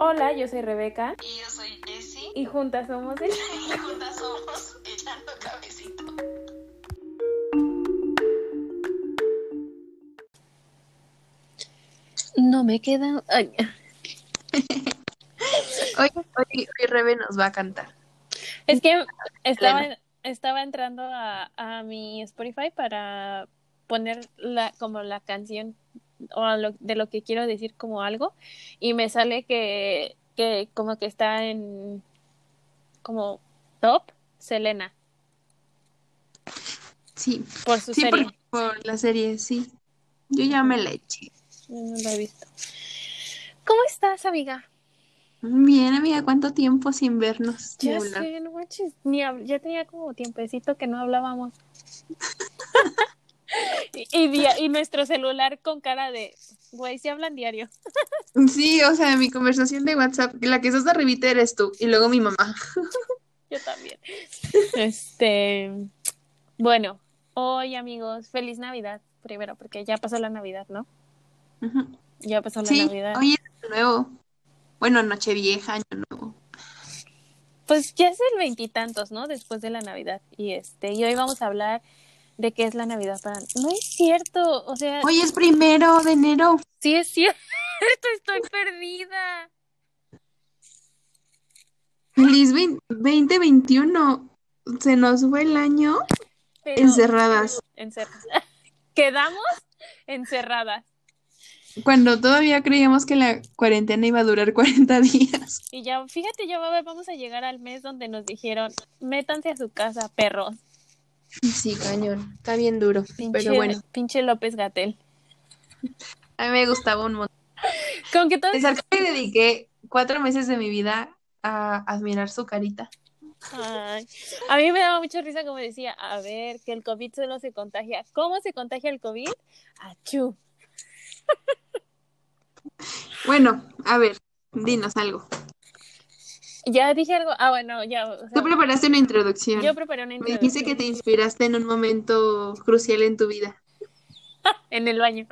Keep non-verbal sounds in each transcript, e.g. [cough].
Hola, yo soy Rebeca. Y yo soy Jessie. Y juntas somos [laughs] el... Y juntas somos Echando Cabecito. No me queda... Ay. [laughs] Hoy, hoy, hoy Rebe nos va a cantar. Es que estaba, estaba entrando a, a mi Spotify para poner la, como la canción o lo, de lo que quiero decir como algo y me sale que, que como que está en como top Selena Sí, por su sí serie. por, por la serie, sí. Yo ya me la eché. No lo he visto. ¿Cómo estás, amiga? Bien, amiga, ¿cuánto tiempo sin vernos? Ya sé, no manches, ni hab- ya tenía como tiempecito que no hablábamos. [laughs] y, y, nuestro celular con cara de, güey, si hablan diario. Sí, o sea, mi conversación de WhatsApp, la que estás de arribita eres tú y luego mi mamá. [laughs] Yo también. Este, bueno, hoy amigos, feliz Navidad primero, porque ya pasó la Navidad, ¿no? Ya pasó la Sí, Navidad. hoy es año nuevo. Bueno, Nochevieja, año nuevo. Pues ya es el veintitantos, ¿no? Después de la Navidad. Y este, y hoy vamos a hablar de qué es la Navidad para. No es cierto, o sea, Hoy es primero de enero. sí es cierto, [laughs] estoy perdida. Feliz vein- 2021. Se nos fue el año Pero- encerradas. Encerradas. [laughs] Quedamos encerradas. Cuando todavía creíamos que la cuarentena iba a durar 40 días. Y ya, fíjate, ya vamos a llegar al mes donde nos dijeron, métanse a su casa, perros. Sí, cañón. Está bien duro. Pinche, Pero bueno, pinche López Gatel. a mí me gustaba un montón. Con que todo que le dediqué cuatro meses de mi vida a admirar su carita. Ay, a mí me daba mucha risa como decía, a ver, que el COVID solo se contagia. ¿Cómo se contagia el COVID? Achú. Bueno, a ver, dinos algo. Ya dije algo. Ah, bueno, ya. o sea, Tú preparaste una introducción. yo preparé una Me dijiste que introducción te inspiraste en un momento crucial en tu vida. [laughs] en el baño.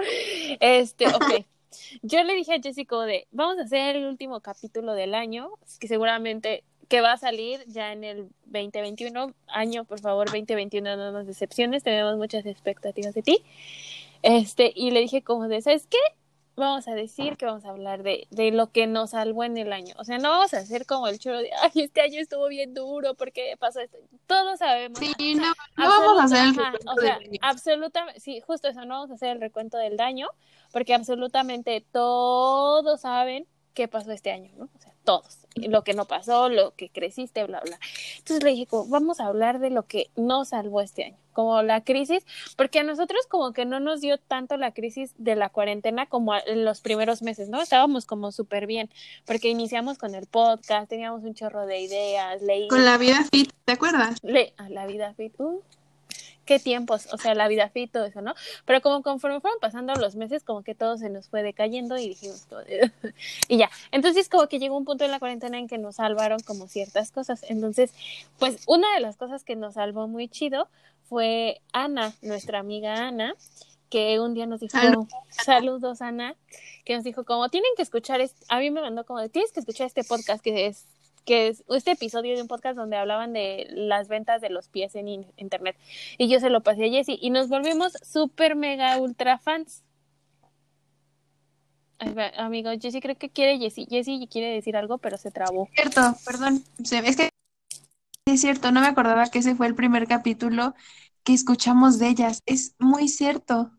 Este, ok. [laughs] Yo le dije a Jessica de, vamos a hacer el último capítulo del año, que seguramente que va a salir ya en el 2021. Año, por favor, 2021, no nos decepciones, tenemos muchas expectativas de ti. Este, y le dije como de, ¿sabes qué? Vamos a decir que vamos a hablar de, de lo que nos salvó en el año. O sea, no vamos a hacer como el choro de, ay, este año estuvo bien duro porque pasó esto. Todos sabemos. Sí, no, no vamos a hacer el recuento o sea, del absolutamente, sí, justo eso, no vamos a hacer el recuento del daño, porque absolutamente todos saben qué pasó este año, ¿no? O sea, todos, lo que no pasó, lo que creciste, bla, bla. Entonces le dije, como, vamos a hablar de lo que nos salvó este año, como la crisis, porque a nosotros como que no nos dio tanto la crisis de la cuarentena como en los primeros meses, ¿no? Estábamos como súper bien, porque iniciamos con el podcast, teníamos un chorro de ideas, leí Con la vida fit, ¿te acuerdas? le la vida fit. Uh, qué tiempos, o sea, la vida fit, todo eso, ¿no? Pero como conforme fueron pasando los meses, como que todo se nos fue decayendo y dijimos, de- [laughs] y ya. Entonces, como que llegó un punto en la cuarentena en que nos salvaron como ciertas cosas. Entonces, pues una de las cosas que nos salvó muy chido fue Ana, nuestra amiga Ana, que un día nos dijo, Salud. saludos Ana, que nos dijo como tienen que escuchar, este, a mí me mandó como, tienes que escuchar este podcast que es que es este episodio de un podcast donde hablaban de las ventas de los pies en in- internet. Y yo se lo pasé a Jessie y nos volvimos súper mega ultra fans. Ay, amigo, Jessie creo que quiere Jessie. Jessie quiere decir algo, pero se trabó. Cierto, perdón. Es que es cierto, no me acordaba que ese fue el primer capítulo que escuchamos de ellas. Es muy cierto.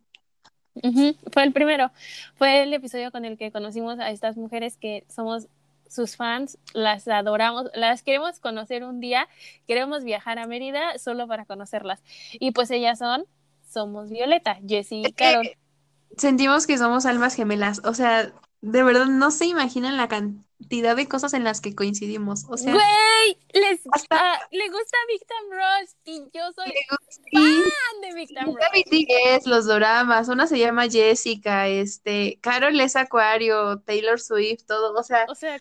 Fue el primero. Fue el episodio con el que conocimos a estas mujeres que somos sus fans, las adoramos, las queremos conocer un día, queremos viajar a Mérida solo para conocerlas. Y pues ellas son, somos Violeta, Jessie y Carol. Sentimos que somos almas gemelas. O sea, de verdad no se imaginan la cantidad de cosas en las que coincidimos. O sea, Güey, les hasta- ah, le gusta Victim Rush y yo soy fan de Victim Rush. Los doramas, una se llama Jessica, este, Carol es Acuario, Taylor Swift, todo, o sea, O sea,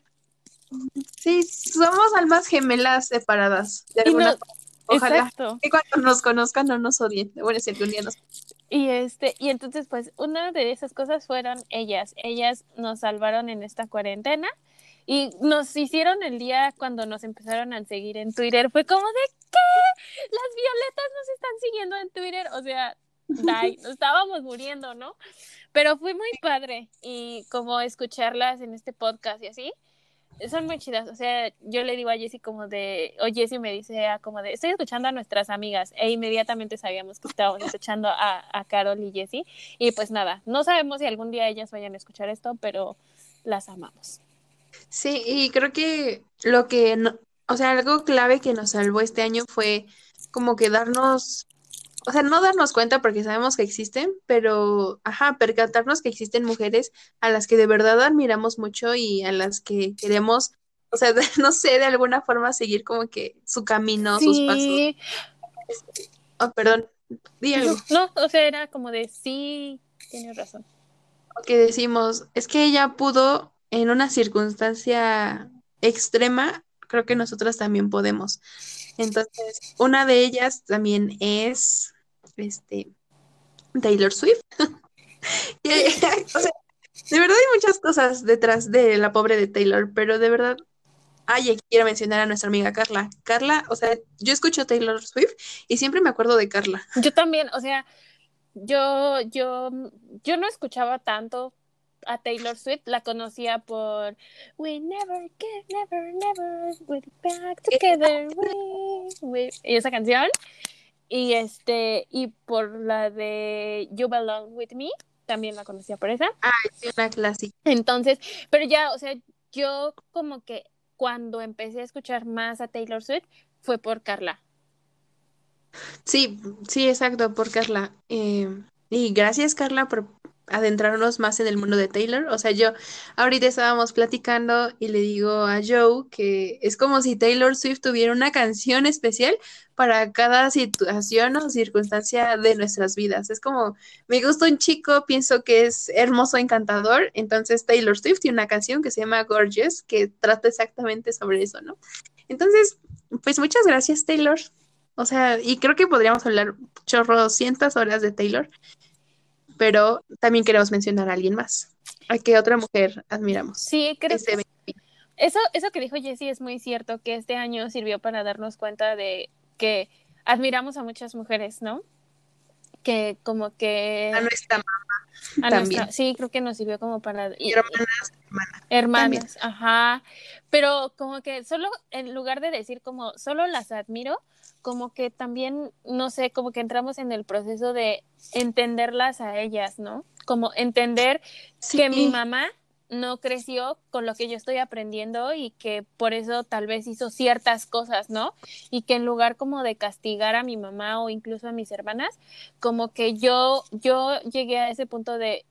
sí, somos almas gemelas separadas, de y alguna no, forma. Ojalá exacto. que cuando nos conozcan no nos odien. Bueno, si algún día nos... Y este, y entonces, pues, una de esas cosas fueron ellas. Ellas nos salvaron en esta cuarentena. Y nos hicieron el día cuando nos empezaron a seguir en Twitter. Fue como de ¿qué? Las violetas nos están siguiendo en Twitter. O sea, die, [laughs] nos estábamos muriendo, ¿no? Pero fue muy padre. Y como escucharlas en este podcast y así, son muy chidas. O sea, yo le digo a Jessie como de, o Jessie me dice ah, como de, estoy escuchando a nuestras amigas. E inmediatamente sabíamos que estábamos escuchando a, a Carol y Jessie. Y pues nada, no sabemos si algún día ellas vayan a escuchar esto, pero las amamos. Sí, y creo que lo que, no- o sea, algo clave que nos salvó este año fue como que darnos, o sea, no darnos cuenta porque sabemos que existen, pero, ajá, percatarnos que existen mujeres a las que de verdad admiramos mucho y a las que queremos, o sea, [laughs] no sé, de alguna forma seguir como que su camino, sus pasos. Sí, Oh, perdón, di algo. no, o sea, era como de, sí, tienes razón. que decimos, es que ella pudo en una circunstancia extrema, creo que nosotras también podemos. Entonces, una de ellas también es este Taylor Swift. [laughs] Y, [laughs] o sea, de verdad hay muchas cosas detrás de la pobre de Taylor, pero de verdad, ay, quiero mencionar a nuestra amiga Carla. Carla, o sea, yo escucho Taylor Swift y siempre me acuerdo de Carla. Yo también, o sea, yo, yo, yo no escuchaba tanto a Taylor Swift, la conocía por We never get, never, never, we'll be back together, we, we", y esa canción, y este, y por la de You Belong With Me, también la conocía por esa. Es una clásica. Entonces, pero ya, o sea, yo como que cuando empecé a escuchar más a Taylor Swift fue por Carla. Sí, sí, exacto, por Carla. Eh, y gracias, Carla, por adentrarnos más en el mundo de Taylor. O sea, yo ahorita estábamos platicando y le digo a Joe que es como si Taylor Swift tuviera una canción especial para cada situación o circunstancia de nuestras vidas. Es como, me gusta un chico, pienso que es hermoso, encantador. Entonces, Taylor Swift tiene una canción que se llama Gorgeous, que trata exactamente sobre eso, ¿no? Entonces, pues muchas gracias, Taylor. O sea, y creo que podríamos hablar chorrocientas horas de Taylor, pero también queremos mencionar a alguien más. ¿A qué otra mujer admiramos? Sí, creo que eso, eso que dijo Jessie es muy cierto, que este año sirvió para darnos cuenta de que admiramos a muchas mujeres, ¿no? Que como que a nuestra mamá a también. nuestra- sí, creo que nos sirvió como para y- hermanas, hermanas. hermanas, ajá. Pero como que solo en lugar de decir como solo las admiro, como que también no sé, como que entramos en el proceso de entenderlas a ellas, ¿no? Como entender Sí, que mi mamá no creció con lo que yo estoy aprendiendo y que por eso tal vez hizo ciertas cosas, ¿no? Y que en lugar como de castigar a mi mamá o incluso a mis hermanas, como que yo yo llegué a ese punto de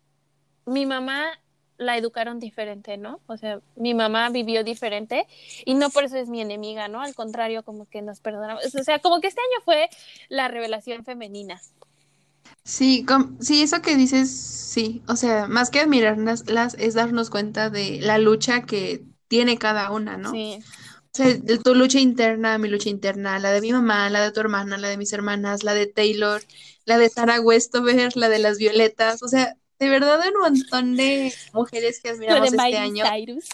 mi mamá la educaron diferente, ¿no? O sea, mi mamá vivió diferente y no por eso es mi enemiga, ¿no? Al contrario, como que nos perdonamos. O sea, como que este año fue la revelación femenina. Sí, com- sí, eso que dices, sí. O sea, más que admirarlas, las, es darnos cuenta de la lucha que tiene cada una, ¿no? Sí. O sea, tu lucha interna, mi lucha interna, la de mi mamá, la de tu hermana, la de mis hermanas, la de Taylor, la de Sarah Westover, la de las Violetas. O sea, de verdad un montón de mujeres que admiramos de este año. Cyrus.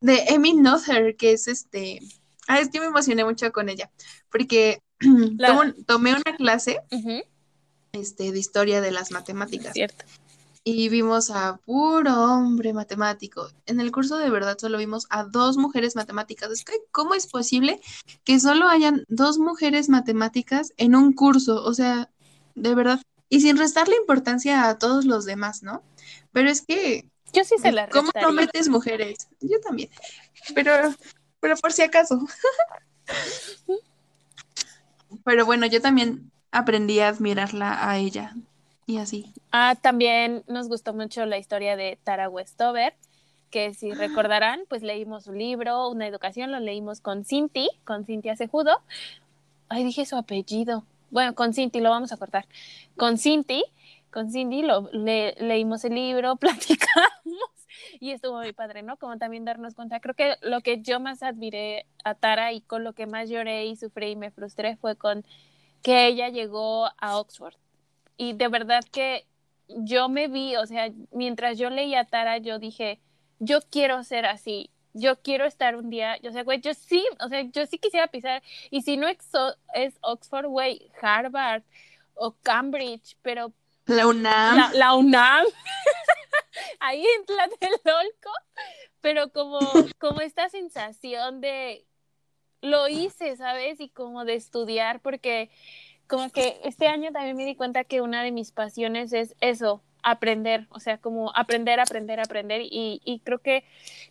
De Amy Noether, que es este. Ah, es que me emocioné mucho con ella, porque [clears throat] La- tomo- tomé una clase este, de historia de las matemáticas. Cierto. y vimos a puro hombre matemático. En el curso de verdad solo vimos a dos mujeres matemáticas. Es que, ¿cómo es posible que solo hayan dos mujeres matemáticas en un curso? O sea, de verdad. Y sin restarle importancia a todos los demás, ¿no? Pero es que, Yo sí se la ¿cómo no metes mujeres? Yo también. Pero, pero por si acaso. [laughs] Pero bueno, yo también aprendí a admirarla a ella. Y así. Ah, también nos gustó mucho la historia de Tara Westover, que si recordarán, pues leímos su libro, Una educación, lo leímos con Cinti, con Cintia Cejudo. Ay, dije su apellido. Bueno, con Cinti, lo vamos a cortar. Con Cinti, con Cindy lo, le- leímos el libro, [laughs] platicamos y estuvo muy padre, ¿no? Como también darnos cuenta. Creo que lo que yo más admiré a Tara y con lo que más lloré y sufrí y me frustré fue con que ella llegó a Oxford. Y de verdad que yo me vi, o sea, mientras yo leía a Tara, yo dije, yo quiero ser así. Yo quiero estar un día, yo sé, güey, yo sí, o sea, yo sí quisiera pisar, y si no es Oxford, güey, Harvard o Cambridge, pero La UNAM. la, la UNAM, [laughs] ahí en Tlatelolco, pero como, como esta sensación de lo hice, ¿sabes? Y como de estudiar, porque como que este año también me di cuenta que una de mis pasiones es eso, aprender, o sea, como aprender, aprender, aprender, y, y creo que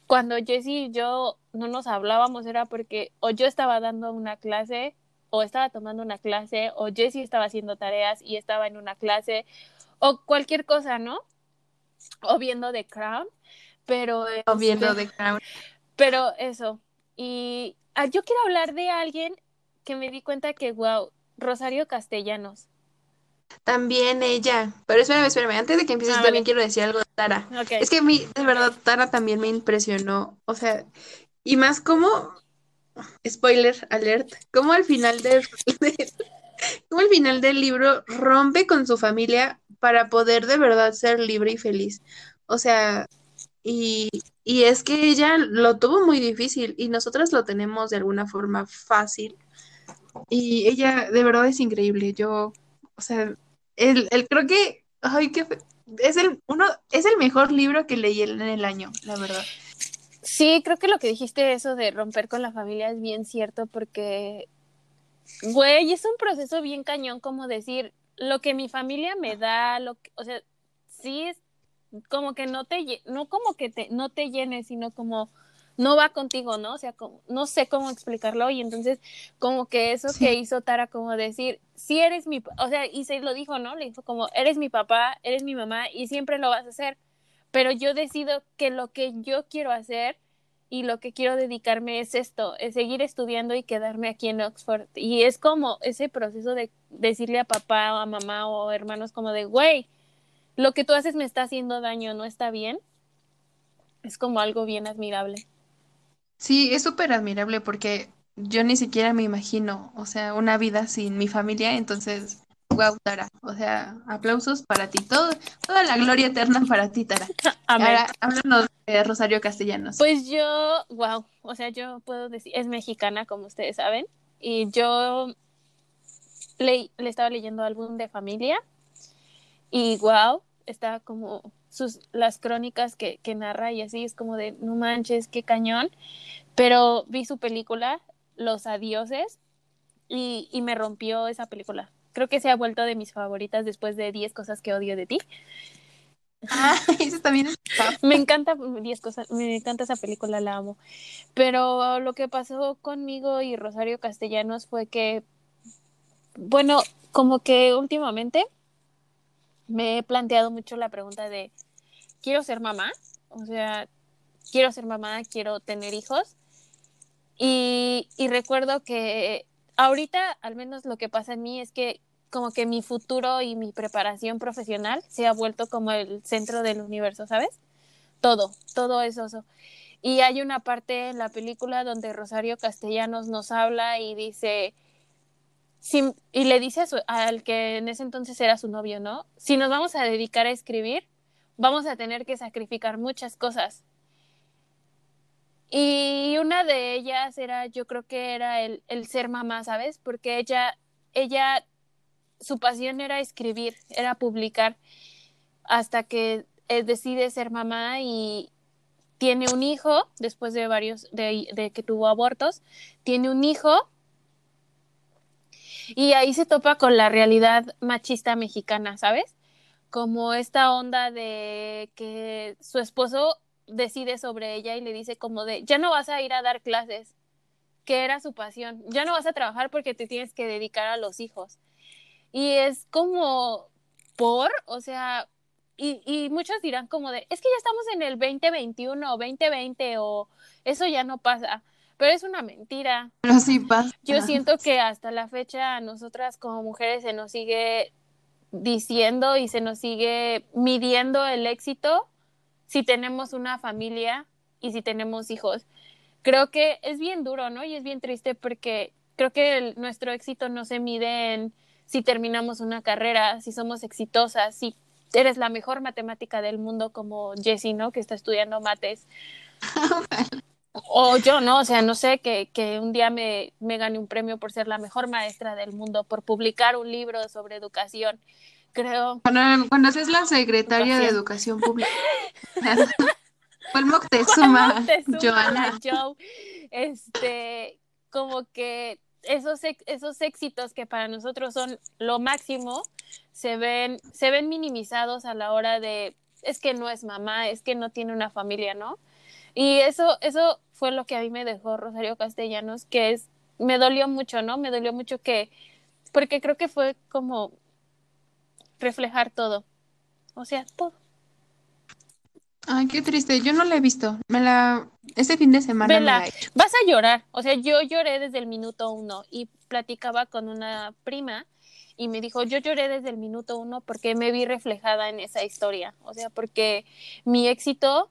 cuando Jessie y yo no nos hablábamos era porque o yo estaba dando una clase o estaba tomando una clase o Jessie estaba haciendo tareas y estaba en una clase o cualquier cosa, ¿no? O viendo The Crown, pero O viendo este, The Crown. pero eso. Y ah, yo quiero hablar de alguien que me di cuenta que, wow, Rosario Castellanos. También ella. Pero espérame, espérame. Antes de que empieces, Ah, también vale. quiero decir algo de Tara. Es que a mí, de verdad, Tara también me impresionó. O sea, y más como, spoiler alert, como al final del, de- [laughs] como al final del libro rompe con su familia para poder de verdad ser libre y feliz. O sea, y, y es que ella lo tuvo muy difícil y nosotras lo tenemos de alguna forma fácil. Y ella de verdad es increíble. Yo, o sea, el, el creo que, ay, qué fe- es el uno, es el mejor libro que leí en el año, la verdad. Sí, creo que lo que dijiste, eso de romper con la familia, es bien cierto porque, güey, es un proceso bien cañón como decir, lo que mi familia me da, lo que, o sea, sí es como que no te, no como que te, no te llene, sino como no va contigo, ¿no? O sea, como, no sé cómo explicarlo y entonces como que eso Sí. que hizo Tara como decir, si eres mi, o sea, y se lo dijo, ¿no? Le dijo como, eres mi papá, eres mi mamá y siempre lo vas a hacer, pero yo decido que lo que yo quiero hacer y lo que quiero dedicarme es esto, es seguir estudiando y quedarme aquí en Oxford. Y es como ese proceso de decirle a papá o a mamá o hermanos como de, güey, lo que tú haces me está haciendo daño, no está bien. Es como algo bien admirable. Sí, es súper admirable porque yo ni siquiera me imagino, o sea, una vida sin mi familia, entonces, wow, Tara, o sea, aplausos para ti, todo, toda la gloria eterna para ti, Tara. [laughs] Amén. Ahora, háblanos de Rosario Castellanos. Pues yo, wow, o sea, yo puedo decir, es mexicana, como ustedes saben, y yo le, le estaba leyendo álbum de familia y wow, está como sus, las crónicas que, que narra y así, es como de, no manches, qué cañón, pero vi su película, Los Adioses, y, y me rompió esa película. Creo que se ha vuelto de mis favoritas después de 10 cosas que odio de ti. Ah, [laughs] eso también es Me encanta 10 cosas, me encanta esa película, la amo. Pero lo que pasó conmigo y Rosario Castellanos fue que, bueno, como que últimamente me he planteado mucho la pregunta de, ¿quiero ser mamá? O sea, quiero ser mamá, quiero tener hijos. Y, y recuerdo que ahorita, al menos lo que pasa en mí es que como que mi futuro y mi preparación profesional se ha vuelto como el centro del universo, ¿sabes? Todo, todo es eso. Y hay una parte en la película donde Rosario Castellanos nos habla y dice, y le dice a su- al que en ese entonces era su novio, ¿no? Si nos vamos a dedicar a escribir, vamos a tener que sacrificar muchas cosas. Y una de ellas era, yo creo que era el, el ser mamá, ¿sabes? Porque ella, ella, su pasión era escribir, era publicar, hasta que eh, decide ser mamá y tiene un hijo, después de varios, de, de que tuvo abortos, tiene un hijo y ahí se topa con la realidad machista mexicana, ¿sabes? Como esta onda de que su esposo decide sobre ella y le dice como de, ya no vas a ir a dar clases, que era su pasión, ya no vas a trabajar porque te tienes que dedicar a los hijos. Y es como por, o sea, y, y muchos dirán como de, es que ya estamos en el 2021 o 2020 o eso ya no pasa, pero es una mentira. Pero sí pasa. Yo siento que hasta la fecha a nosotras como mujeres se nos sigue diciendo y se nos sigue midiendo el éxito si tenemos una familia y si tenemos hijos. Creo que es bien duro, ¿no? Y es bien triste porque creo que el- nuestro éxito no se mide en si terminamos una carrera, si somos exitosas, si eres la mejor matemática del mundo como Jessie, ¿no? Que está estudiando mates. [laughs] O yo, ¿no? O sea, no sé, que, que un día me, me gane un premio por ser la mejor maestra del mundo, por publicar un libro sobre educación. Creo. Cuando, cuando seas la secretaria de Educación. [laughs] Pública. [laughs] ¿Cuál Moctezuma, Moctezuma, Joana? Joe, este, como que esos, esos éxitos que para nosotros son lo máximo, se ven, se ven minimizados a la hora de, es que no es mamá, es que no tiene una familia, ¿no? Y eso, eso fue lo que a mí me dejó Rosario Castellanos, que es, me dolió mucho, ¿no? Me dolió mucho que, porque creo que fue como reflejar todo, o sea, todo. Ay, qué triste. Yo no la he visto. Me la... Este fin de semana me la he hecho. vas a llorar. O sea, yo lloré desde el minuto uno y platicaba con una prima y me dijo, yo lloré desde el minuto uno porque me vi reflejada en esa historia. O sea, porque mi éxito,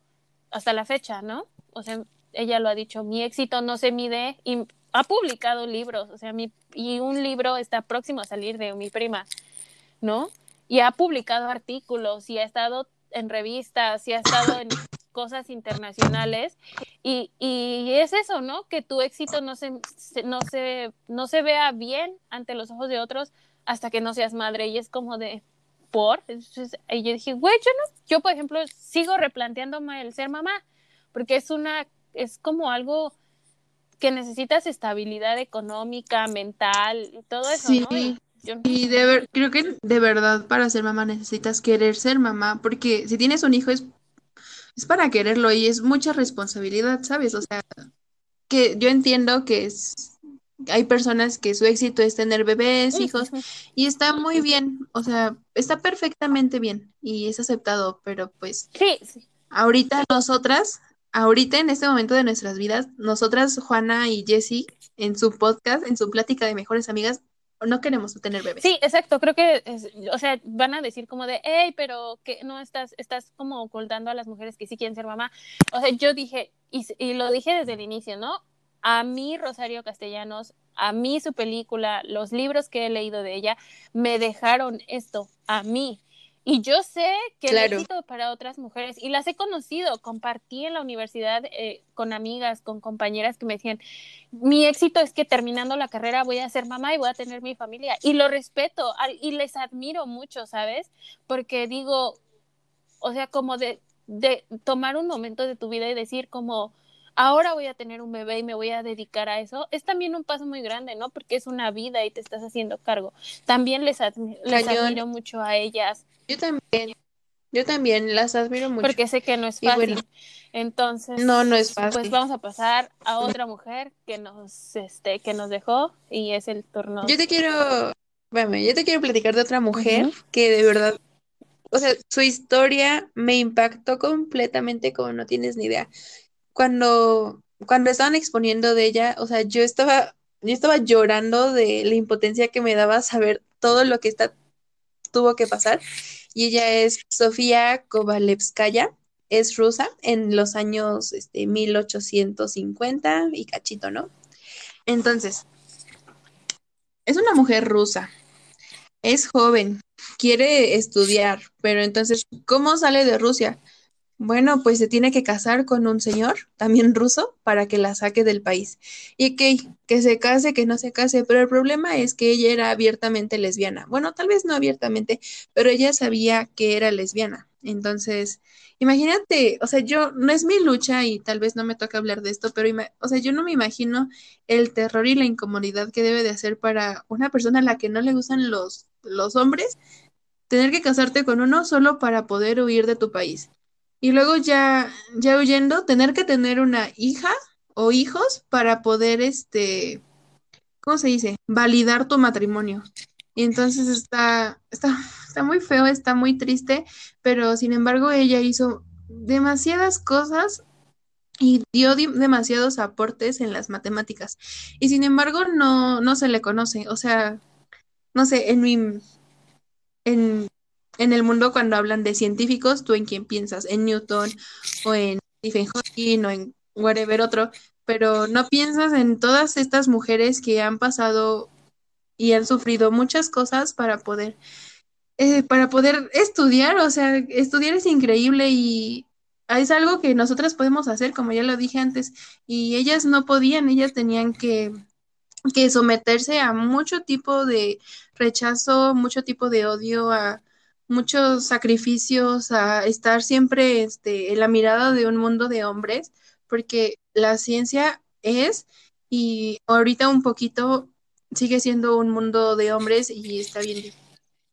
hasta la fecha, ¿no? O sea, ella lo ha dicho, mi éxito no se mide y ha publicado libros, o sea, mi, y un libro está próximo a salir de mi prima, ¿no? Y ha publicado artículos y ha estado en revistas y ha estado en [coughs] cosas internacionales y, y es eso, ¿no? Que tu éxito no se, no, se, no se vea bien ante los ojos de otros hasta que no seas madre y es como de por Entonces, y yo dije güey yo no yo por ejemplo sigo replanteándome el ser mamá porque es una es como algo que necesitas estabilidad económica mental y todo eso Sí. no y yo Y de ver, creo que de verdad para ser mamá necesitas querer ser mamá, porque si tienes un hijo es, es para quererlo y es mucha responsabilidad, ¿sabes? O sea, que yo entiendo que es, hay personas que su éxito es tener bebés, hijos, y está muy bien, o sea, está perfectamente bien y es aceptado, pero pues sí, sí. ahorita nosotras, ahorita en este momento de nuestras vidas, nosotras, Juana y Jessie, en su podcast, en su plática de mejores amigas, no queremos tener bebés. Sí, exacto, creo que, es- o sea, van a decir como de, hey, pero que no estás, estás como ocultando a las mujeres que sí quieren ser mamá. O sea, yo dije, y lo dije desde el inicio, ¿no? A mí, Rosario Castellanos, a mí su película, los libros que he leído de ella, me dejaron esto, a mí. Y yo sé que Claro. éxito para otras mujeres, y las he conocido, compartí en la universidad eh, con amigas, con compañeras que me decían, mi éxito es que terminando la carrera voy a ser mamá y voy a tener mi familia. Y lo respeto y les admiro mucho, ¿sabes? Porque digo, o sea, como de, de tomar un momento de tu vida y decir como, ahora voy a tener un bebé y me voy a dedicar a eso, es también un paso muy grande, ¿no? Porque es una vida y te estás haciendo cargo. También les, admi- les admiro mucho a ellas, Yo también, yo también las admiro mucho. porque sé que no es fácil. bueno. Entonces, No, no es Pues fácil. vamos a pasar a otra mujer que nos, este, que nos dejó y es el turno. Yo te quiero, bueno, yo te quiero platicar de otra mujer que de verdad, o sea, su historia me impactó completamente como no tienes ni idea. Cuando, cuando estaban exponiendo de ella, o sea, yo estaba, yo estaba llorando de la impotencia que me daba saber todo lo que esta tuvo que pasar. Y ella es Sofía Kovalevskaya, es rusa en los años este, 1850 y cachito, ¿no? Entonces, es una mujer rusa, es joven, quiere estudiar, pero entonces, ¿cómo sale de Rusia? Bueno, pues se tiene que casar con un señor, también ruso, para que la saque del país. Y que, que se case, que no se case, pero el problema es que ella era abiertamente lesbiana. Bueno, tal vez no abiertamente, pero ella sabía que era lesbiana. Entonces, imagínate, o sea, yo, no es mi lucha y tal vez no me toca hablar de esto, pero, o sea, yo no me imagino el terror y la incomodidad que debe de hacer para una persona a la que no le gustan los, los hombres, tener que casarte con uno solo para poder huir de tu país. Y luego ya, ya huyendo, tener que tener una hija o hijos para poder, este, ¿cómo se dice? Validar tu matrimonio. Y entonces está, está, está muy feo, está muy triste, pero sin embargo ella hizo demasiadas cosas y dio di- demasiados aportes en las matemáticas. Y sin embargo no, no se le conoce. O sea, no sé, en mi, en, en el mundo cuando hablan de científicos, ¿tú en quién piensas? ¿En Newton o en Stephen Hawking o en whatever otro? Pero no piensas en todas estas mujeres que han pasado y han sufrido muchas cosas para poder, eh, para poder estudiar. O sea, estudiar es increíble y es algo que nosotras podemos hacer, como ya lo dije antes, y ellas no podían, ellas tenían que, que someterse a mucho tipo de rechazo, mucho tipo de odio, a muchos sacrificios, a estar siempre este, en la mirada de un mundo de hombres, porque la ciencia es, y ahorita un poquito sigue siendo un mundo de hombres y está bien.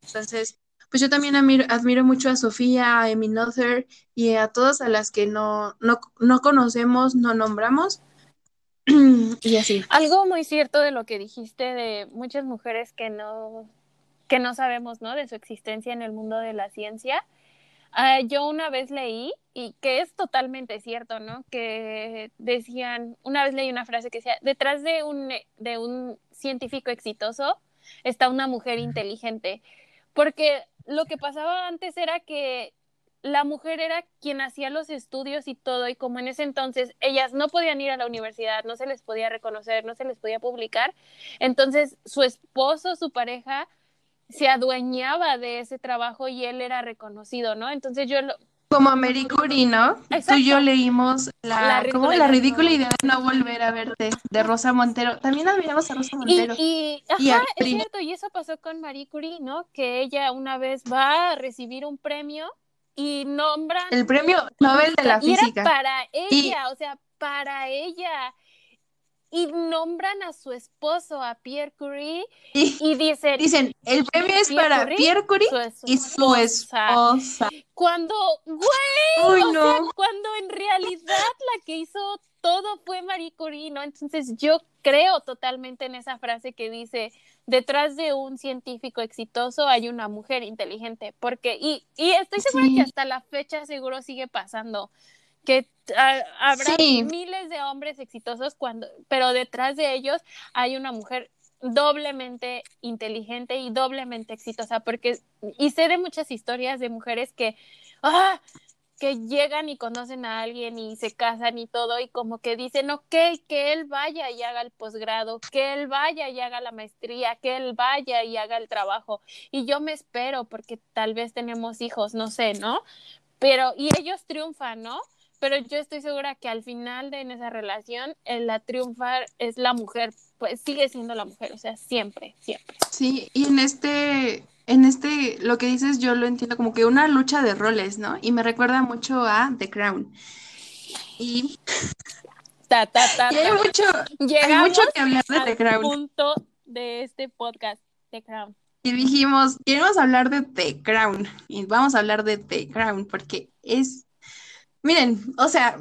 Entonces, pues yo también admiro, admiro mucho a Sofía, a Amy Noether y a todas a las que no, no, no conocemos, no nombramos. [clears throat] y así. Algo muy cierto de lo que dijiste de muchas mujeres que no, que no sabemos, ¿no? De su existencia en el mundo de la ciencia. Ah, yo una vez leí, y que es totalmente cierto, ¿no? Que decían, una vez leí una frase que decía, detrás de un, de un científico exitoso está una mujer inteligente. Porque lo que pasaba antes era que la mujer era quien hacía los estudios y todo, y como en ese entonces ellas no podían ir a la universidad, no se les podía reconocer, no se les podía publicar, entonces su esposo, su pareja, se adueñaba de ese trabajo y él era reconocido, ¿no? Entonces yo lo, Como a Marie Curie, ¿no? Tú y yo leímos La la, ridícula ¿cómo? idea la de ridícula no- idea de no volver a verte, de Rosa Montero. También admiramos a Rosa Montero. y, Y ajá, es cierto, y eso pasó con Marie Curie, ¿no? Que ella una vez va a recibir un premio y nombran El premio Nobel de la y era física. para Y- ella, o sea, para ella. Y nombran a su esposo, a Pierre Curie, Y y dicen, dicen, el premio es Pierre para Curie, Pierre Curie su y su esposa. Cuando, güey, Uy, o sea, no. cuando en realidad la que hizo todo fue Marie Curie, ¿no? Entonces yo creo totalmente en esa frase que dice, detrás de un científico exitoso hay una mujer inteligente, porque, y, y estoy segura Sí. que hasta la fecha seguro sigue pasando, que ah, habrá Sí. miles de hombres exitosos cuando, pero detrás de ellos hay una mujer doblemente inteligente y doblemente exitosa, porque, y sé de muchas historias de mujeres que, ah, que llegan y conocen a alguien y se casan y todo, y como que dicen, ok, que él vaya y haga el posgrado, que él vaya y haga la maestría, que él vaya y haga el trabajo, y yo me espero porque tal vez tenemos hijos, no sé, ¿no? Pero, y ellos triunfan, ¿no? Pero yo estoy segura que al final de en esa relación, el la triunfar es la mujer, pues sigue siendo la mujer, o sea, siempre, siempre. Sí, y en este, en este, lo que dices yo lo entiendo como que una lucha de roles, ¿no? Y me recuerda mucho a The Crown. Y, Ta, ta, ta, y hay mucho, hay mucho que hablar de The Crown. punto de este podcast, The Crown. Y dijimos, queremos hablar de The Crown. Y vamos a hablar de The Crown porque es, miren, o sea,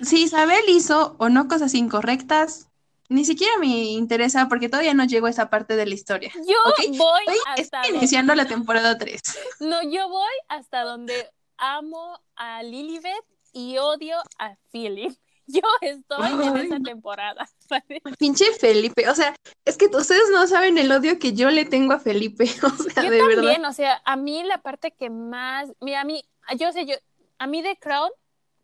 si Isabel hizo o no cosas incorrectas, ni siquiera me interesa porque todavía no llegó a esa parte de la historia. Yo voy Hoy hasta donde, iniciando la temporada 3. no, yo voy hasta donde amo a Lilibet y odio a Philip. Yo estoy en esa temporada. ¿sabes? Pinche Felipe, o sea, es que ustedes no saben el odio que yo le tengo a Felipe, [laughs] o sea, Yo de verdad. también, o sea, a mí la parte que más, mira, a mí, yo sé, yo, a mí The Crown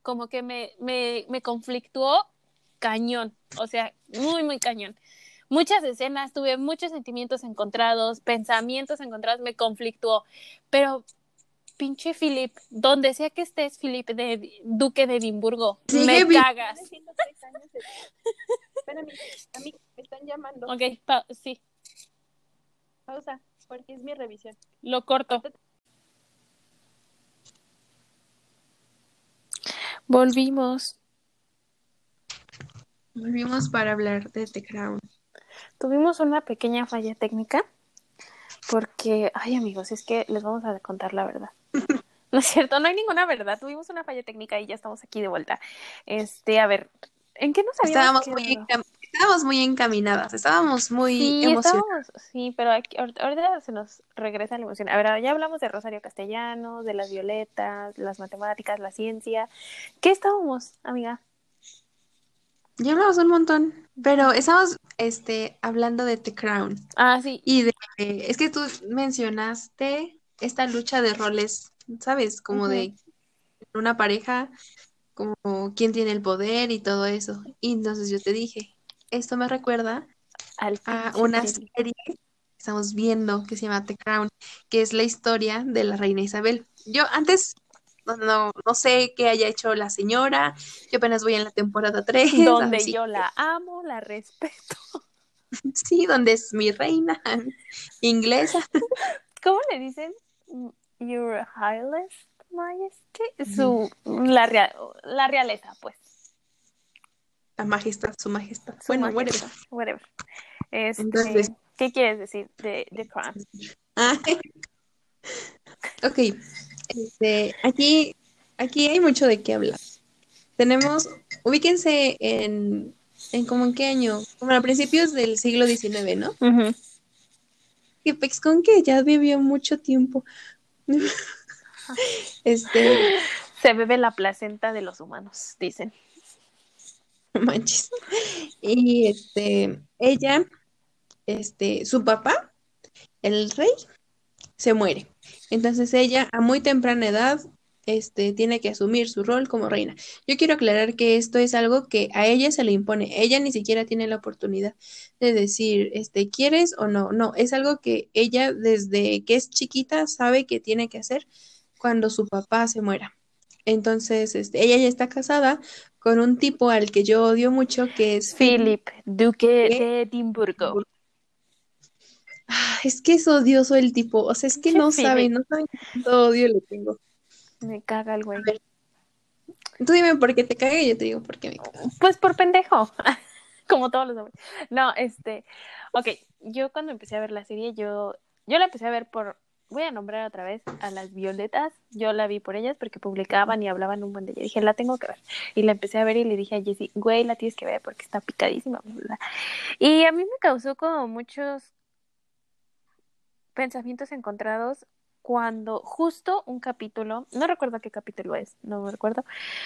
como que me, me, me conflictuó cañón, o sea, muy, muy cañón. Muchas escenas, tuve muchos sentimientos encontrados, pensamientos encontrados, me conflictuó, pero pinche Philip, donde sea que estés, Philip, de Duque de Edimburgo, Sigue me vi- cagas. Espérame, a mí me están llamando. Ok, pa- sí, Pausa, porque es mi revisión. lo corto. Volvimos. Volvimos para hablar de The Crown. Tuvimos una pequeña falla técnica porque, ay amigos, es que les vamos a contar la verdad. [laughs] No es cierto, no hay ninguna verdad. Tuvimos una falla técnica y ya estamos aquí de vuelta. Este, a ver, ¿en qué nos habíamos Estábamos muy, quedado? encam- estábamos muy encaminadas, estábamos muy Sí, emocionadas. estábamos, sí, pero aquí, ahorita, se nos regresa la emoción. A ver, ya hablamos de Rosario Castellanos, de las violetas, las matemáticas, la ciencia. ¿Qué estábamos, amiga? Ya hablamos un montón, pero estamos este, hablando de The Crown. Ah, sí, Y de, es que tú mencionaste esta lucha de roles, ¿sabes? Como de una pareja, como quién tiene el poder y todo eso. Y entonces yo te dije, esto me recuerda al a una serie que estamos viendo que se llama The Crown, que es la historia de la reina Isabel. Yo antes no, no, no sé qué haya hecho la señora, yo apenas voy en la temporada 3. [laughs] Donde así yo la amo, la respeto. [laughs] Sí, donde es mi reina [laughs] inglesa. ¿Cómo le dicen? Your Highness Majesty. Su, la, rea- la realeza, pues. La majestad, su majestad. Su bueno, majestad, whatever. Este, Entonces- ¿Qué quieres decir de, de Crown? whatever. Ah, [laughs] ok. Este, aquí, aquí hay mucho de qué hablar. Tenemos, ubíquense en, en como en qué año, como a principios del siglo XIX, ¿no? Ujú. Que Pex con que ya vivió mucho tiempo. [laughs] Este, Se bebe la placenta de los humanos, dicen. [laughs] manches. Y este, ella, este, su papá, el rey, se muere. Entonces ella, a muy temprana edad, este, tiene que asumir su rol como reina. Yo quiero aclarar que esto es algo que a ella se le impone. Ella ni siquiera tiene la oportunidad de decir, este, ¿quieres o no? No, es algo que ella desde que es chiquita sabe que tiene que hacer cuando su papá se muera. Entonces, este, ella ya está casada con un tipo al que yo odio mucho, que es Philip, duque de Edimburgo. Ah, Es que es odioso el tipo, o sea, es que no Philip. saben, no saben cuánto odio le tengo. Me caga el güey. Tú dime por qué te caga y yo te digo por qué me caga. Pues por pendejo, [laughs] como todos los hombres. No, este, ok, yo cuando empecé a ver la serie, yo, yo la empecé a ver por, voy a nombrar otra vez a las violetas, yo la vi por ellas porque publicaban y hablaban un buen de ella, dije, la tengo que ver, y la empecé a ver y le dije a Jessie, güey, la tienes que ver porque está picadísima, y a mí me causó como muchos pensamientos encontrados cuando justo un capítulo, no recuerdo qué capítulo es, no me recuerdo,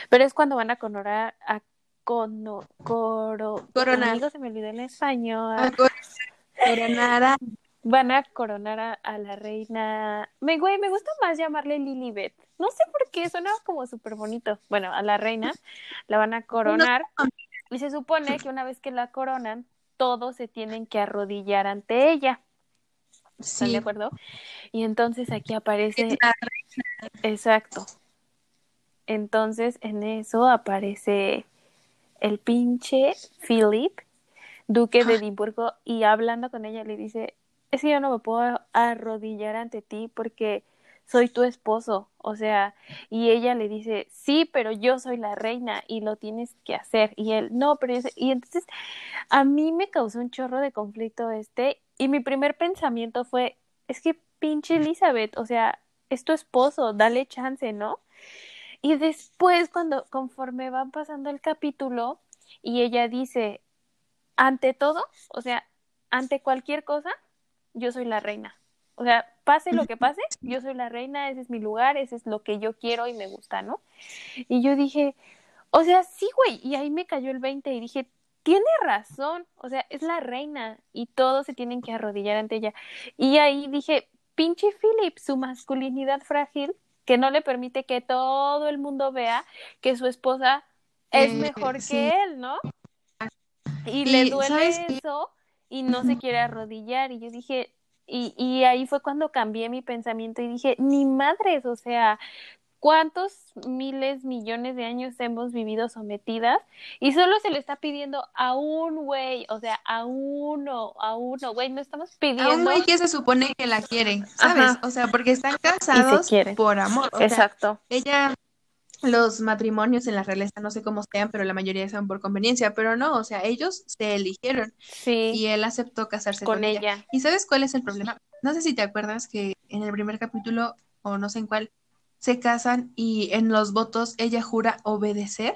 pero es cuando van a coronar a cono, coro, Coronar. amigo, se me olvidó en español, cor- Coronar a- van a coronar a, a la reina, me güey, me gusta más llamarle Lilibet, no sé por qué, suena como súper bonito, bueno, a la reina la van a coronar y se supone que una vez que la coronan, todos se tienen que arrodillar ante ella. ¿Están Sí, de acuerdo? Y entonces aquí aparece. es la- Exacto. Entonces en eso aparece el pinche Philip, duque de Edimburgo, y hablando con ella le dice: Es que yo no me puedo arrodillar ante ti porque soy tu esposo. O sea, y ella le dice: Sí, pero yo soy la reina y lo tienes que hacer. Y él: No, pero yo sé-". Y entonces a mí me causó un chorro de conflicto este y mi primer pensamiento fue, es que pinche Elizabeth, o sea, es tu esposo, dale chance, ¿no? Y después cuando conforme van pasando el capítulo y ella dice, ante todo, o sea, ante cualquier cosa, yo soy la reina. O sea, pase lo que pase, yo soy la reina, ese es mi lugar, ese es lo que yo quiero y me gusta, ¿no? Y yo dije, o sea, sí, güey, y ahí me cayó el 20 y dije, tiene razón, o sea, es la reina y todos se tienen que arrodillar ante ella. Y ahí dije, pinche Philip, su masculinidad frágil, que no le permite que todo el mundo vea que su esposa es mejor sí. que él, ¿no? Y Y, le duele eso y no se quiere arrodillar. Y yo dije, y, y ahí fue cuando cambié mi pensamiento y dije, ni madres, o sea, ¿cuántos miles, millones de años hemos vivido sometidas? Y solo se le está pidiendo a un güey, o sea, a uno, a uno, güey, no estamos A un pidiendo. güey que se supone que la quiere, ¿sabes? Ajá. O sea, porque están casados por amor. O sea, Exacto. ella, los matrimonios en la realeza, no sé cómo sean, pero la mayoría son por conveniencia, pero no, o sea, ellos se eligieron Sí, y él aceptó casarse con, con ella. ella. ¿Y sabes cuál es el problema? No sé si te acuerdas que en el primer capítulo, o no sé en cuál, se casan y en los votos ella jura obedecer.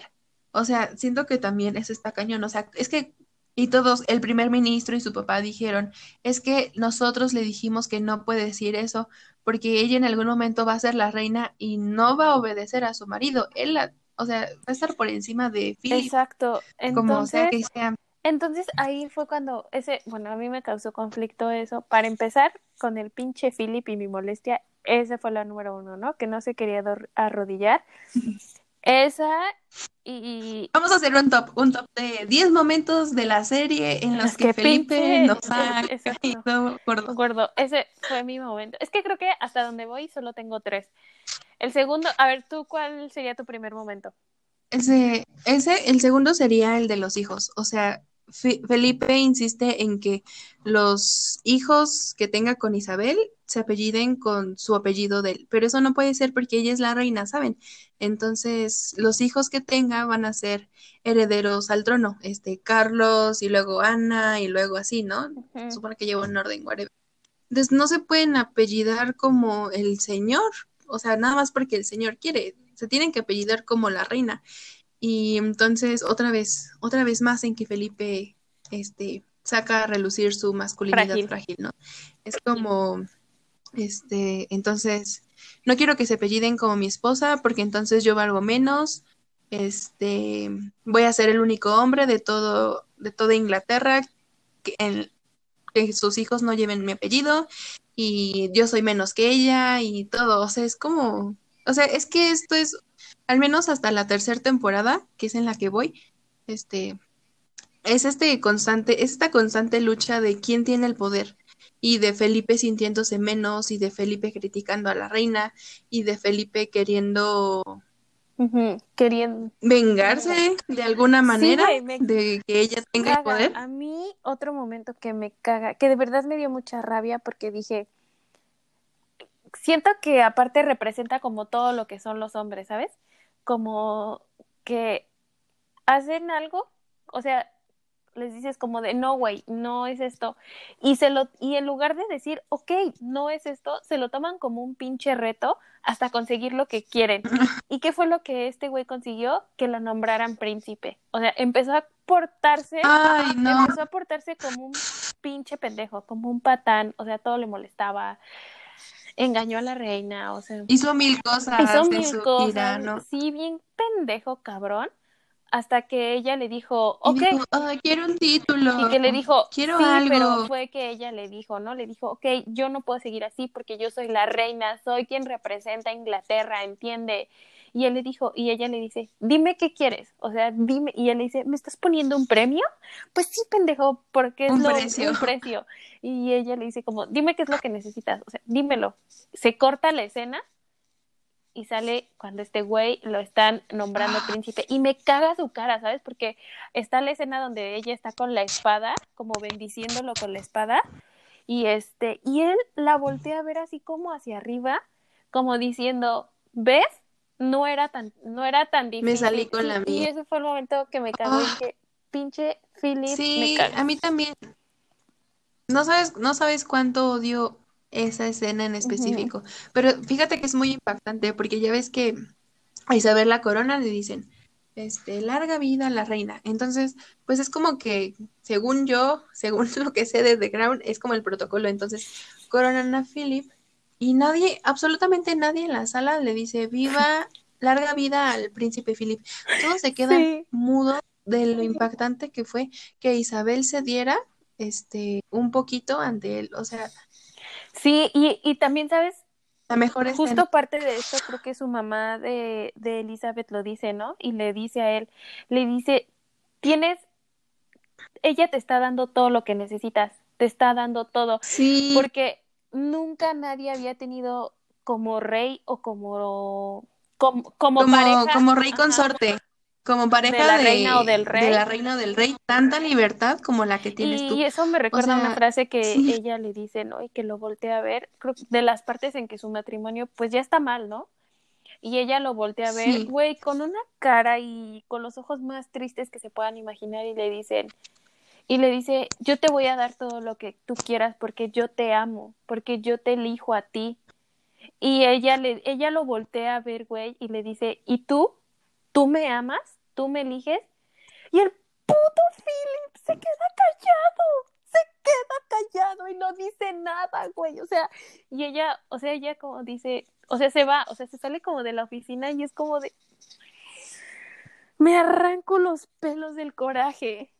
O sea, siento que también eso está cañón. O sea, es que, y todos, el primer ministro y su papá dijeron, es que nosotros le dijimos que no puede decir eso porque ella en algún momento va a ser la reina y no va a obedecer a su marido. Él, la- o sea, va a estar por encima de Philip, Exacto. como sea Entonces, que sea. Entonces ahí fue cuando ese, bueno, a mí me causó conflicto eso. Para empezar, con el pinche Philip y mi molestia, esa fue la número uno, ¿no? Que no se quería arrodillar. Esa y, Vamos a hacer un top, un top de 10 momentos de la serie en los Los que, que Felipe pinche- nos [laughs] ha caído gordos. acuerdo, ese fue mi momento. Es que creo que hasta donde voy solo tengo tres. El segundo, a ver, ¿tú cuál sería tu primer momento? Ese, ese, el segundo sería el de los hijos. O sea, Felipe insiste en que los hijos que tenga con Isabel se apelliden con su apellido de él, pero eso no puede ser porque ella es la reina, ¿saben? Entonces, los hijos que tenga van a ser herederos al trono, este, Carlos y luego Ana y luego así, ¿no? Supone que llevo en orden, whatever. Entonces, no se pueden apellidar como el señor, o sea, nada más porque el señor quiere, se tienen que apellidar como la reina. Y entonces, otra vez, otra vez más en que Felipe, este, saca a relucir su masculinidad Frágil. frágil, ¿no? Es como, este, entonces, no quiero que se apelliden como mi esposa, porque entonces yo valgo menos. Este, voy a ser el único hombre de todo, de toda Inglaterra que, en- que sus hijos no lleven mi apellido y yo soy menos que ella y todo. O sea, es como, o sea, es que esto es, al menos hasta la tercera temporada, que es en la que voy, este, es este constante, es esta constante lucha de quién tiene el poder y de Felipe sintiéndose menos y de Felipe criticando a la reina y de Felipe queriendo Queriendo. vengarse de alguna manera me de que ella tenga el poder. A mí, otro momento que me caga, que de verdad me dio mucha rabia porque dije, siento que aparte representa como todo lo que son los hombres, ¿sabes? Como que hacen algo, o sea, les dices como de no, güey, no es esto. Y se lo, y en lugar de decir, ok, no es esto, se lo toman como un pinche reto hasta conseguir lo que quieren. [laughs] ¿Y qué fue lo que este güey consiguió? Que lo nombraran príncipe. O sea, empezó a portarse, Ay, no. empezó a portarse como un pinche pendejo, como un patán, o sea, todo le molestaba. Engañó a la reina, o sea, Hizo mil cosas hizo en mil su cosas, tirano. sí, bien pendejo, cabrón, hasta que ella le dijo, ok, dijo, "Ay, quiero un título. y que le dijo, quiero sí, algo. pero fue que ella le dijo, ¿no? Le dijo, ok, yo no puedo seguir así porque yo soy la reina, soy quien representa a Inglaterra, ¿entiende? Y él le dijo, y ella le dice, dime qué quieres, o sea, dime, y él le dice, ¿me estás poniendo un premio? Pues sí, pendejo, porque es Un lo, precio. un [laughs] precio. Y ella le dice como, dime qué es lo que necesitas, o sea, dímelo. Se corta la escena y sale cuando este güey lo están nombrando príncipe y me caga su cara, ¿sabes? Porque está la escena donde ella está con la espada, como bendiciéndolo con la espada y este y él la voltea a ver así como hacia arriba, como diciendo, "¿Ves? No era tan no era tan difícil." salí con la Sí, Y mía. ese fue el momento que me cagó y Ah. dije, "Pinche Philip, me Sí, caga." a mí también. No sabes, no sabes cuánto odio esa escena en específico. Pero fíjate que es muy impactante porque ya ves que a Isabel la Corona le dicen, este, larga vida a la reina. Entonces, pues es como que, según yo, [laughs] según lo que sé de The Crown, es como el protocolo. Entonces, coronan a Philip y nadie, absolutamente nadie en la sala le dice, viva, larga vida al príncipe Philip. Todos se quedan Sí. mudos de lo impactante que fue que Isabel se diera este un poquito ante él, o sea, Sí, y y también sabes la mejor escena. Justo parte de esto creo que su mamá de, de Elizabeth lo dice, ¿no? Y le dice a él, le dice, tienes, ella te está dando todo lo que necesitas, te está dando todo, Sí, porque nunca nadie había tenido como rey o como, como, como, como, pareja. como rey consorte, como pareja de la de, reina o del de rey. la reina o del rey, tanta libertad como la que tienes tú. Y eso me recuerda a una frase que sí. [laughs] ella le dice, ¿no? Y que lo voltea a ver, creo que de las partes en que su matrimonio pues ya está mal, ¿no? Y ella lo voltea a ver, Sí. güey, con una cara y con los ojos más tristes que se puedan imaginar y le dicen, y le dice, yo te voy a dar todo lo que tú quieras porque yo te amo, porque yo te elijo a ti. Y ella le, ella lo voltea a ver, güey, y le dice, ¿y tú? ¿Tú me amas? ¿Tú me eliges? Y el puto Philip se queda callado, se queda callado y no dice nada, güey. O sea, y ella, o sea, ella como dice, o sea, se va, o sea, se sale como de la oficina y es como de, me arranco los pelos del coraje.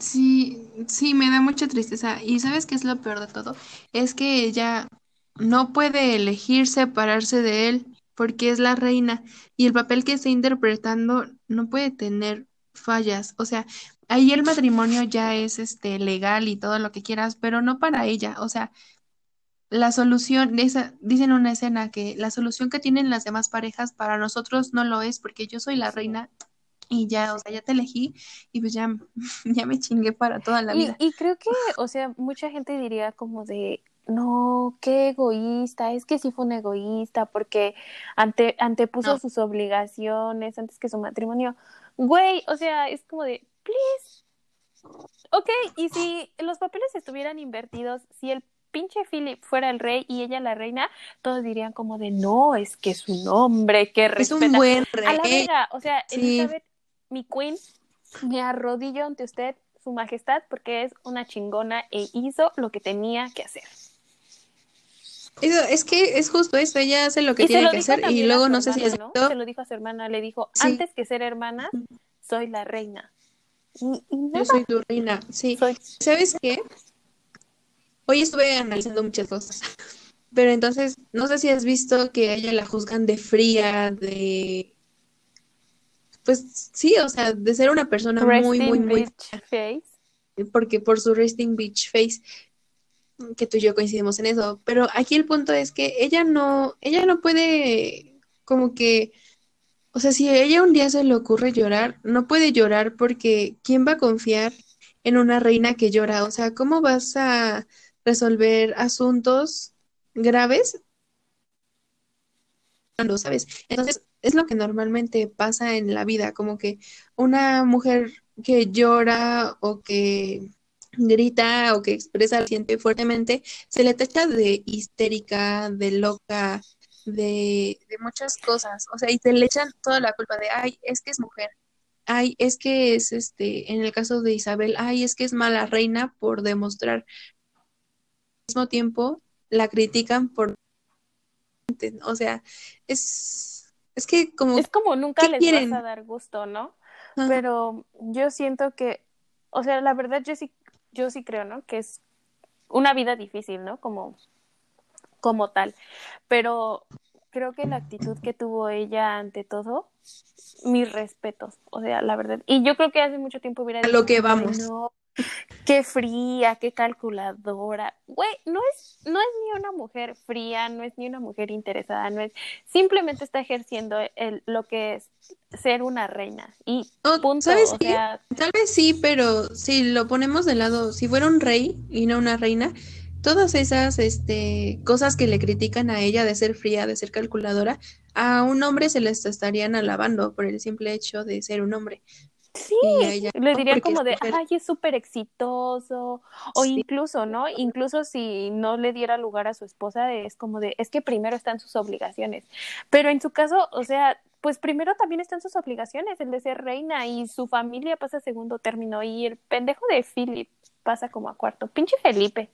Sí, sí, me da mucha tristeza. Y ¿sabes qué es lo peor de todo? Es que ella no puede elegir separarse de él porque es la reina y el papel que está interpretando no puede tener fallas. O sea, ahí el matrimonio ya es este legal y todo lo que quieras, pero no para ella. O sea, la solución, esa, dicen una escena que la solución que tienen las demás parejas para nosotros no lo es, porque yo soy la reina y ya, o sea, ya te elegí y pues ya, [laughs] ya me chingué para toda la Y, vida. y creo que, o sea, mucha gente diría como de, no, qué egoísta, es que sí fue un egoísta porque ante, antepuso No. sus obligaciones antes que su matrimonio. Güey, o sea, es como de, please. Ok, y si los papeles estuvieran invertidos, si el pinche Philip fuera el rey y ella la reina, todos dirían como de, no, es que es un hombre que Es un respeta. buen A la rey. verga, o sea, Sí. Elizabeth, mi queen, me arrodillo ante usted, su majestad, porque es una chingona e hizo lo que tenía que hacer. Eso, es que es justo eso, ella hace lo que y tiene que hacer y luego no sé si hermana, ¿no? Se lo dijo a su hermana, le dijo, Sí. antes que ser hermana, soy la reina. Y, y nada, yo soy tu reina, sí. soy- ¿Sabes qué? Hoy estuve analizando muchas cosas, [laughs] pero entonces no sé si has visto que a ella la juzgan de fría, de... Pues sí, o sea, de ser una persona muy, muy, resting muy... face. porque por su resting beach face, que tú y yo coincidimos en eso, pero aquí el punto es que ella no, ella no puede como que, o sea, si a ella un día se le ocurre llorar, no puede llorar porque ¿quién va a confiar en una reina que llora? O sea, ¿cómo vas a resolver asuntos graves cuando sabes? Entonces, es lo que normalmente pasa en la vida, como que una mujer que llora o que grita o que expresa, siente fuertemente, se le tacha de histérica, de loca, de, de muchas cosas. O sea, y te le echan toda la culpa de, ay, es que es mujer. Ay, es que es este, en el caso de Isabel, ay, es que es mala reina por demostrar. Al mismo tiempo, la critican por, o sea, es, es que como, Es como nunca ¿qué les quieren? vas a dar gusto, ¿no? Pero yo siento que, o sea, la verdad yo sí, yo sí creo, ¿no? Que es una vida difícil, ¿no? Como, como tal. Pero creo que la actitud que tuvo ella ante todo, mis respetos, o sea, la verdad. Y yo creo que hace mucho tiempo hubiera A dicho, lo que vamos. no, qué fría, qué calculadora. Güey, no es, no es ni una mujer fría, no es ni una mujer interesada, no es, simplemente está ejerciendo el, lo que es ser una reina. Y Oh, punto, ¿sabes o qué? sea, Tal vez sí, pero si lo ponemos de lado, si fuera un rey y no una reina, todas esas este, cosas que le critican a ella de ser fría, de ser calculadora, a un hombre se les estarían alabando por el simple hecho de ser un hombre. Sí, ella le dirían como de, ay, es súper exitoso, o Sí. incluso, ¿no? Incluso si no le diera lugar a su esposa, es como de, es que primero están sus obligaciones. Pero en su caso, o sea, pues primero también están sus obligaciones, el de ser reina, y su familia pasa a segundo término, y el pendejo de Philip pasa como a cuarto. Pinche Felipe.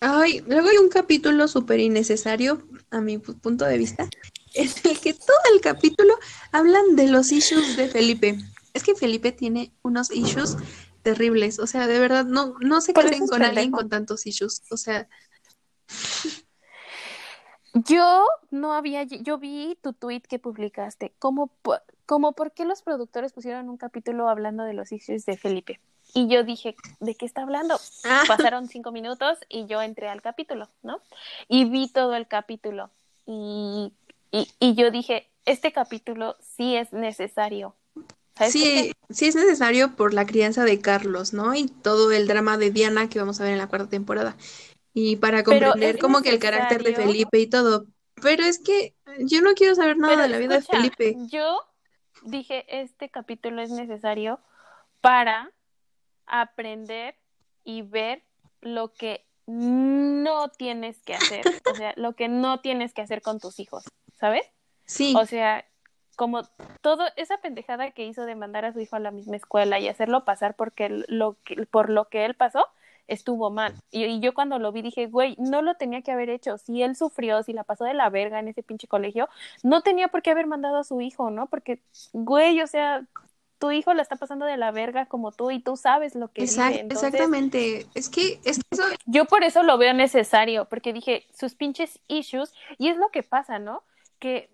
Ay, luego hay un capítulo súper innecesario, a mi pu- punto de vista, en el que todo el capítulo hablan de los issues de Felipe. Es que Felipe tiene unos issues terribles, o sea, de verdad, no, no se casen con alguien con tantos issues, o sea, Yo no había, yo vi tu tweet que publicaste, como, como por qué los productores pusieron un capítulo hablando de los issues de Felipe. Y yo dije, ¿de qué está hablando? Ah. Pasaron cinco minutos y yo entré al capítulo, ¿no? Y vi todo el capítulo. Y, y, y yo dije, este capítulo sí es necesario. Sí, sí es necesario por la crianza de Carlos, ¿no? Y todo el drama de Diana que vamos a ver en la cuarta temporada. Y para comprender como que el carácter de. Felipe y todo. Pero es que yo no quiero saber nada Pero de la vida escucha, de Felipe. Yo dije, este capítulo es necesario para aprender y ver lo que no tienes que hacer, o sea, lo que no tienes que hacer con tus hijos, ¿sabes? Sí, O sea, como todo esa pendejada que hizo de mandar a su hijo a la misma escuela y hacerlo pasar porque lo que, por lo que él pasó estuvo mal. Y, y yo cuando lo vi dije, güey, no lo tenía que haber hecho. Si él sufrió, si la pasó de la verga en ese pinche colegio, no tenía por qué haber mandado a su hijo, ¿no? Porque, güey, o sea, tu hijo la está pasando de la verga como tú y tú sabes lo que exact- vive. Entonces, exactamente. Es que, es que eso, yo por eso lo veo necesario, porque dije, sus pinches issues, y es lo que pasa, ¿no? Que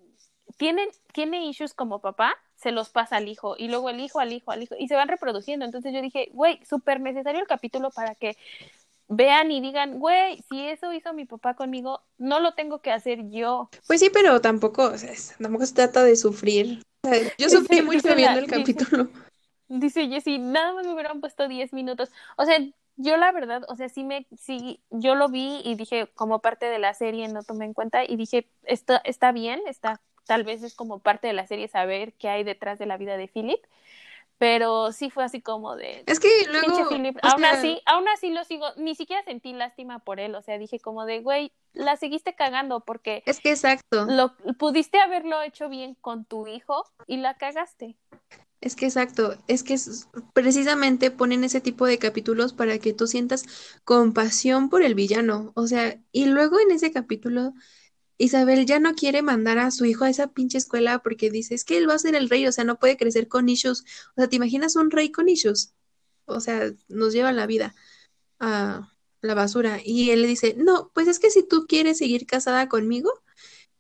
tienen, tiene issues como papá, se los pasa al hijo, y luego el hijo al hijo al hijo, y se van reproduciendo. Entonces yo dije, güey, súper necesario el capítulo para que vean y digan, güey, si eso hizo mi papá conmigo, no lo tengo que hacer yo. Pues sí, pero tampoco, o sea, tampoco se trata de sufrir. O sea, yo Dice- sufrí mucho dice viendo la- el dice- capítulo. Dice Jessie, nada más me hubieran puesto 10 minutos. O sea, yo la verdad, o sea, sí me, sí, yo lo vi y dije, como parte de la serie no tomé en cuenta y dije, está, está bien, está, tal vez es como parte de la serie saber qué hay detrás de la vida de Philip, pero sí fue así como de, Es que luego, Philip, aún sea, así, aún así lo sigo, ni siquiera sentí lástima por él, o sea, dije como de, güey, la seguiste cagando porque es que exacto, lo pudiste haberlo hecho bien con tu hijo y la cagaste. es que exacto, es que es- precisamente ponen ese tipo de capítulos para que tú sientas compasión por el villano. O sea, y luego en ese capítulo, Isabel ya no quiere mandar a su hijo a esa pinche escuela porque dice, es que él va a ser el rey, o sea, no puede crecer con issues. O sea, ¿te imaginas un rey con issues? O sea, nos lleva la vida a la basura. Y él le dice, no, pues es que si tú quieres seguir casada conmigo,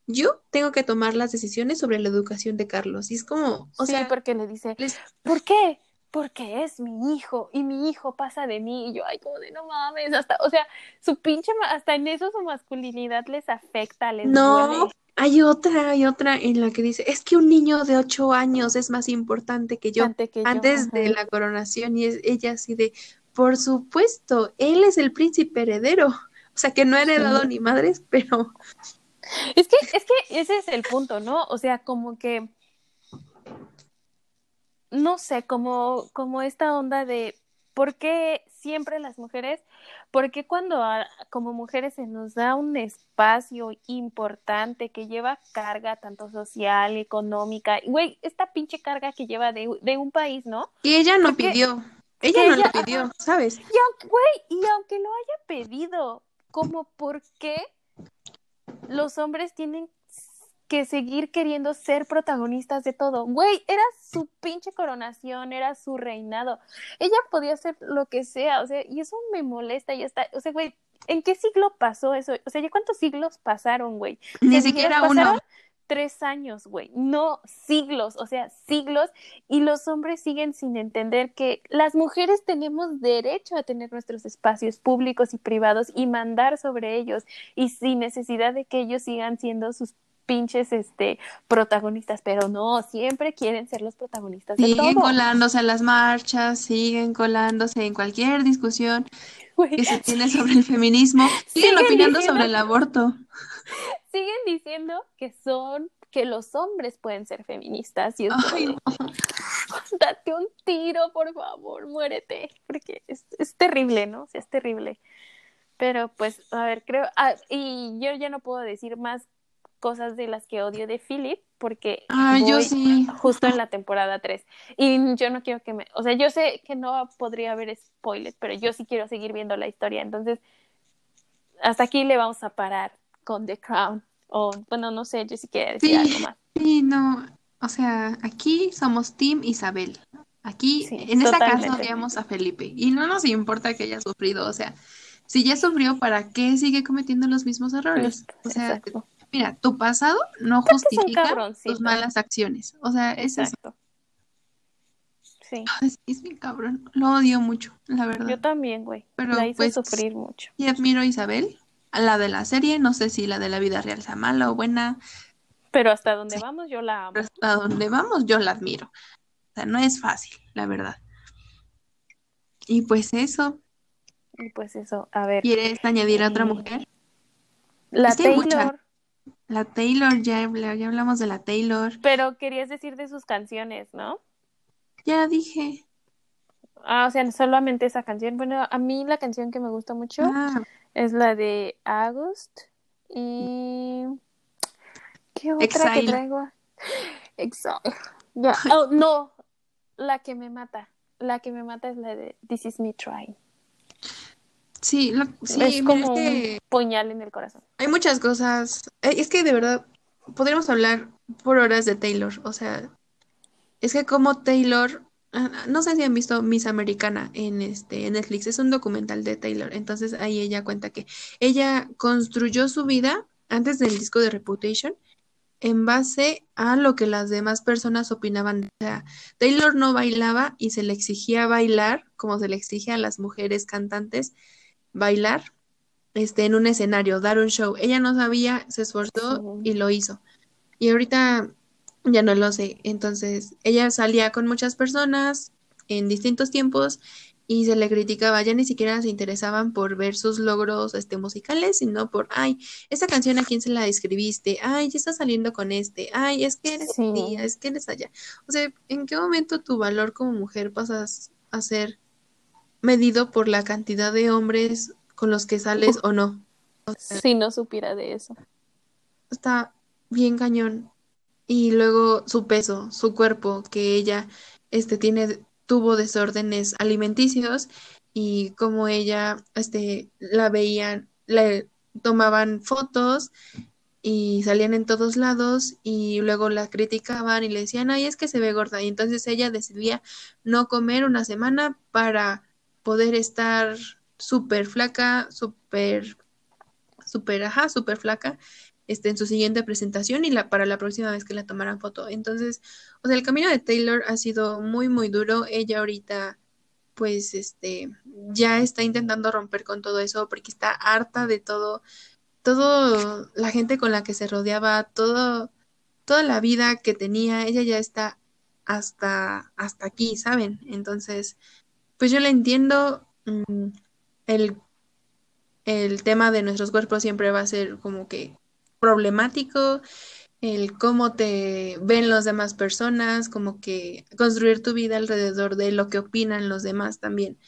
yo tengo que tomar las decisiones sobre la educación de Carlos. Y es como, o sí, sea, porque le dice, les- ¿por qué? Porque es mi hijo y mi hijo pasa de mí y yo, ay, como de no mames, hasta, o sea, su pinche, hasta en eso su masculinidad les afecta, les No, duele. hay otra, hay otra en la que dice, es que un niño de ocho años es más importante que yo Antes que yo, antes de ajá. la coronación y es ella así de, por supuesto, él es el príncipe heredero. O sea, que no ha heredado ni madres, pero Es que, es que ese es el punto, ¿no? O sea, como que, no sé, como, como esta onda de por qué siempre las mujeres, por qué cuando a- como mujeres se nos da un espacio importante que lleva carga tanto social, económica, y, güey, esta pinche carga que lleva de, de un país, ¿no? que ella no Porque- pidió. Ella no ella- lo pidió, ¿sabes? Y aunque, güey, y aunque lo haya pedido, como por qué los hombres tienen que seguir queriendo ser protagonistas de todo. Güey, era su pinche coronación, era su reinado. Ella podía hacer lo que sea, o sea, y eso me molesta y está, o sea, güey, ¿en qué siglo pasó eso? O sea, ¿ya cuántos siglos pasaron, güey? Ni siquiera pasaron uno. tres años, güey, no siglos, o sea, siglos, y los hombres siguen sin entender que las mujeres tenemos derecho a tener nuestros espacios públicos y privados y mandar sobre ellos, y sin necesidad de que ellos sigan siendo sus pinches este protagonistas, pero no, siempre quieren ser los protagonistas de Siguen todo. colándose a las marchas, siguen colándose en cualquier discusión que se [laughs] tiene sobre el feminismo, siguen Siguen opinando diciendo- sobre el aborto. siguen diciendo que son que los hombres pueden ser feministas y es Ay, [laughs] date un tiro, por favor, muérete, porque es, es terrible, ¿no? O sea, es terrible. Pero pues, a ver, creo, ah, y yo ya no puedo decir más cosas de las que odio de Philip, porque Ah, yo sí. justo en la temporada 3. Y yo no quiero que me, o sea, yo sé que no podría haber spoilers, pero yo sí quiero seguir viendo la historia, entonces hasta aquí le vamos a parar con The Crown. O, bueno, no sé, yo sí quiero decir Sí. algo más. Sí, no, o sea, aquí somos Team Isabel. Aquí, Sí, en esta casa odiamos a Felipe y no nos importa que haya sufrido, o sea, si ya sufrió, ¿para qué sigue cometiendo los mismos errores? O sea, Exacto. Mira, tu pasado no justifica tus malas acciones. O sea, es eso. Exacto. Sí, Es, es bien cabrón. Lo odio mucho, la verdad. yo también, güey. Pero, La hizo pues, sufrir mucho. Y admiro a Isabel, a la de la serie, no sé si la de la vida real sea mala o buena, Pero hasta donde Sí. vamos, yo la amo. pero hasta donde vamos yo la admiro. O sea, no es fácil, la verdad. Y pues eso, Y pues eso, a ver. ¿quieres añadir a otra Eh, mujer? La es que hay Taylor. La Taylor, ya, ya hablamos de la Taylor. Pero querías decir de sus canciones, ¿no? Ya dije. Ah, o sea, solamente esa canción. Bueno, a mí la canción que me gusta mucho Ah, es la de August y ¿qué otra que Exile. traigo? Exile. Oh, [laughs] no, la que me mata. La que me mata es la de This is me trying. Sí, lo- sí, es como es que un puñal en el corazón. hay muchas cosas. Eh, Es que de verdad podríamos hablar por horas de Taylor. O sea, es que como Taylor, ah, no sé si han visto Miss Americana en este en Netflix, es un documental de Taylor. Entonces ahí ella cuenta que ella construyó su vida antes del disco de Reputation en base a lo que las demás personas opinaban. O sea, Taylor no bailaba y se le exigía bailar como se le exige a las mujeres cantantes bailar este, en un escenario, dar un show. Ella no sabía, se esforzó y lo hizo. Y ahorita ya no lo sé. Entonces, ella salía con muchas personas en distintos tiempos y se le criticaba, ya ni siquiera se interesaban por ver sus logros este, musicales, sino por, ay, esta canción a quién se la escribiste, ay, ya estás saliendo con este, ay, es que eres Sí. aquí, es que eres allá. O sea, ¿en qué momento tu valor como mujer pasas a ser medido por la cantidad de hombres con los que sales o no? Si no supiera de eso. Está bien cañón. Y luego su peso, su cuerpo, que ella este, tiene, tuvo desórdenes alimenticios y como ella este, la veían, le tomaban fotos y salían en todos lados y luego la criticaban y le decían, ay, es que se ve gorda. Y entonces ella decidía no comer una semana para poder estar súper flaca, súper, súper, ajá, súper flaca este, en su siguiente presentación y la, para la próxima vez que la tomaran foto. Entonces, o sea, el camino de Taylor ha sido muy, muy duro. Ella ahorita, pues, este, ya está intentando romper con todo eso porque está harta de todo, todo la gente con la que se rodeaba, todo, toda la vida que tenía, ella ya está hasta, hasta aquí, ¿saben? Entonces, pues yo la entiendo. mm, el, el tema de nuestros cuerpos siempre va a ser como que problemático, el cómo te ven las demás personas, como que construir tu vida alrededor de lo que opinan los demás también.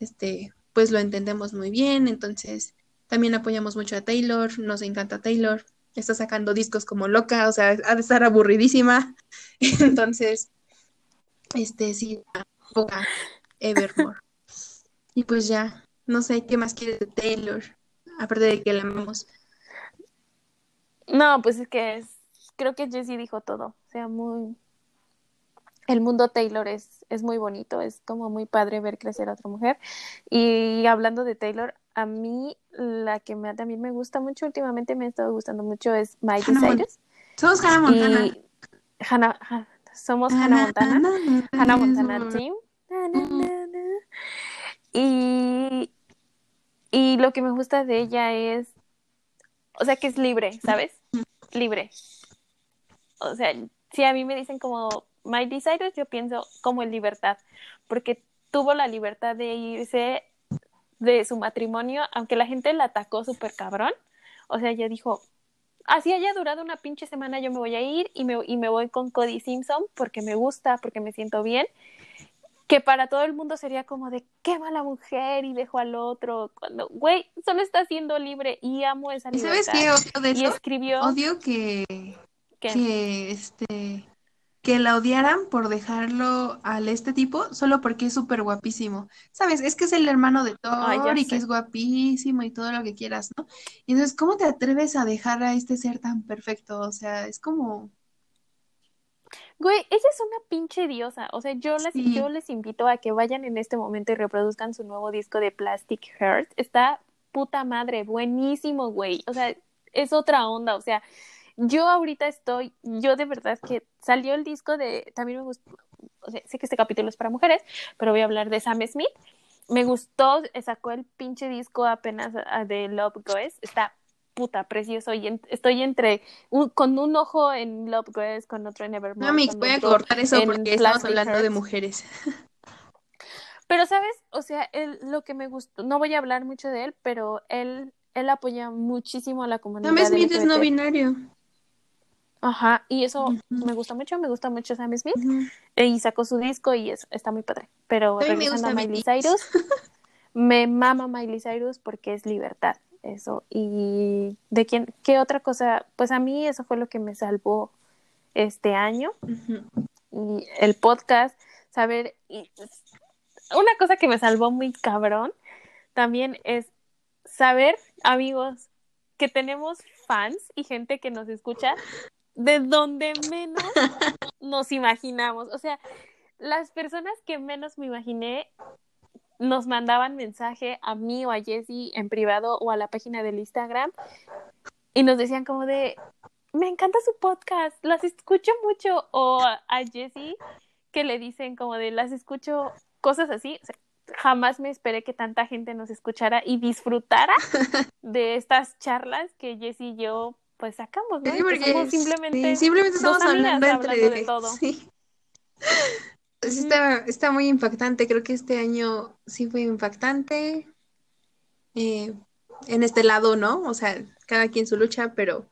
Este, pues lo entendemos muy bien, entonces también apoyamos mucho a Taylor, nos encanta Taylor, está sacando discos como loca, o sea, ha de estar aburridísima. [laughs] Entonces, este sí, poca Evermore. Y pues ya, no sé qué más quiere de Taylor, aparte de que la amamos. No, pues es que es, creo que Jessie dijo todo. O sea, muy. El mundo Taylor es, es muy bonito, es como muy padre ver crecer a otra mujer. Y hablando de Taylor, a mí la que me, también me gusta mucho, últimamente me ha estado gustando mucho, es Miley Cyrus. Somos Hannah Montana. Y Hannah, Ha- somos Hannah Montana. Hannah Montana Team. Na, na, na, na. Y, y lo que me gusta de ella es, o sea, que es libre, ¿sabes? Libre. O sea, si a mí me dicen como Miley Cyrus, yo pienso como en libertad, porque tuvo la libertad de irse de su matrimonio, aunque la gente la atacó súper cabrón. O sea, ella dijo, así haya durado una pinche semana, yo me voy a ir y me, y me voy con Cody Simpson porque me gusta, porque me siento bien. Que para todo el mundo sería como de qué mala mujer y dejó al otro. Cuando, güey, solo está siendo libre y amo esa ¿Y libertad. sabes qué odio de Y eso? escribió Odio que, que que este que la odiaran por dejarlo al este tipo solo porque es súper guapísimo. ¿Sabes? Es que es el hermano de Thor y sé. que es guapísimo y todo lo que quieras, ¿no? Y entonces, ¿cómo te atreves a dejar a este ser tan perfecto? O sea, es como Güey, ella es una pinche diosa. O sea, yo, las, Sí. yo les invito a que vayan en este momento y reproduzcan su nuevo disco de Plastic Heart. Está puta madre, buenísimo, güey. O sea, es otra onda. O sea, yo ahorita estoy, yo de verdad que salió el disco de, también me gustó, o sea, sé que este capítulo es para mujeres, pero voy a hablar de Sam Smith. Me gustó, sacó el pinche disco apenas ah, de Love Goes. Está puta precioso y en- estoy entre un- con un ojo en Love Goes, con otro en Evermore. No, Mix, voy a cortar eso porque estamos hablando de mujeres. [laughs] Pero, ¿sabes? O sea, él, lo que me gustó, no voy a hablar mucho de él, pero él, él apoya muchísimo a la comunidad Sam Smith es no binario. Ajá, y eso me gusta mucho, me gusta mucho Sam Smith. Eh, Y sacó su disco y está muy padre. Pero A me a gusta Miley. Cyrus, [laughs] me mama Miley Cyrus porque es libertad, eso. Y de quién, qué otra cosa, pues a mí eso fue lo que me salvó este año y el podcast, saber, y una cosa que me salvó muy cabrón también es saber, amigos, que tenemos fans y gente que nos escucha de donde menos [laughs] nos imaginamos. O sea, las personas que menos me imaginé nos mandaban mensaje a mí o a Jessie en privado o a la página del Instagram y nos decían como de, me encanta su podcast, las escucho mucho. O a Jessie que le dicen como de, las escucho, cosas así. O sea, jamás me esperé que tanta gente nos escuchara y disfrutara de estas charlas que Jess y yo pues sacamos, ¿no? Sí, Que porque somos simplemente, sí, simplemente estamos amigas hablando entre hablando de [laughs] todo. Sí. Sí, está, está muy impactante. Creo que este año sí fue impactante. eh, en este lado, ¿no? O sea, cada quien su lucha, pero,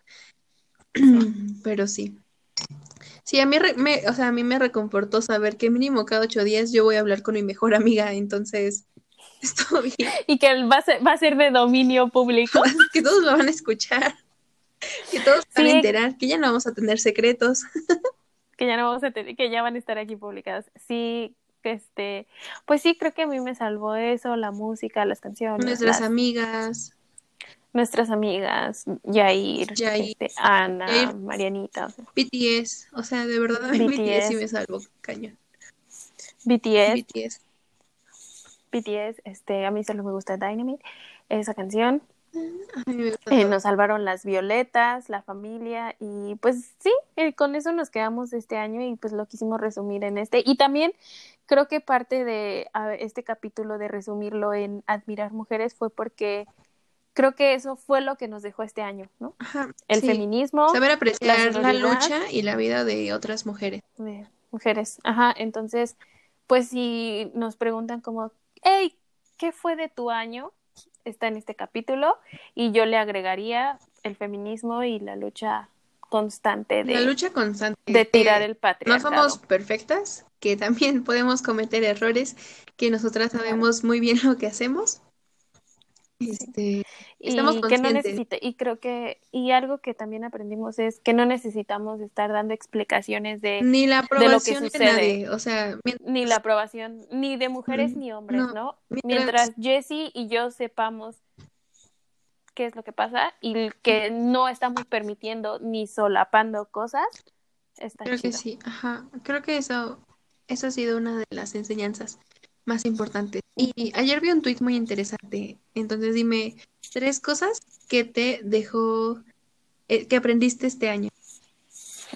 [clears throat] pero sí. Sí, a mí, me, o sea, a mí me reconfortó saber que mínimo cada ocho días yo voy a hablar con mi mejor [laughs] amiga, entonces [laughs] estoy bien, Y que va a ser, va a ser de dominio público. [laughs] que todos lo van a escuchar, que todos se van a Sí. enterar, que ya no vamos a tener secretos. Que ya no vamos a tener, que ya van a estar aquí publicadas. Sí, este, pues sí, creo que a mí me salvó eso, la música, las canciones, Nuestras las- amigas, nuestras amigas, Yair, Yair, este, Ana, Yair. Marianita, o sea, BTS, o sea, de verdad a mí BTS sí me salvó, cañón. BTS, BTS. BTS, este, a mí solo me gusta Dynamite, esa canción. Eh, nos salvaron las violetas, la familia y pues sí, eh, con eso nos quedamos este año y pues lo quisimos resumir en este. Y también creo que parte de a, este capítulo de resumirlo en admirar mujeres fue porque creo que eso fue lo que nos dejó este año, ¿no? Ajá, El sí. feminismo Saber apreciar la sororidad. lucha y la vida de otras mujeres. de mujeres. Ajá, entonces, pues si nos preguntan como, hey, ¿qué fue de tu año? Está en este capítulo y yo le agregaría el feminismo y la lucha constante de, La lucha constante. de tirar el No patriarcado. somos perfectas, que también [laughs] podemos cometer errores, que nosotras sabemos muy bien lo que hacemos. Este, y que no creo que y algo que también aprendimos es que no necesitamos estar dando explicaciones de ni la lo que aprobación de, sucede. nadie, o sea, ni la aprobación ni de mujeres Mm, ni hombres, no. ¿no? Mientras- Mientras Jesse y yo sepamos qué es lo que pasa y que no estamos permitiendo ni solapando cosas, está creo que sí, ajá, creo que eso, eso ha sido una de las enseñanzas más importantes. Y ayer vi un tuit muy interesante, entonces dime tres cosas que te dejó, eh, que aprendiste este año.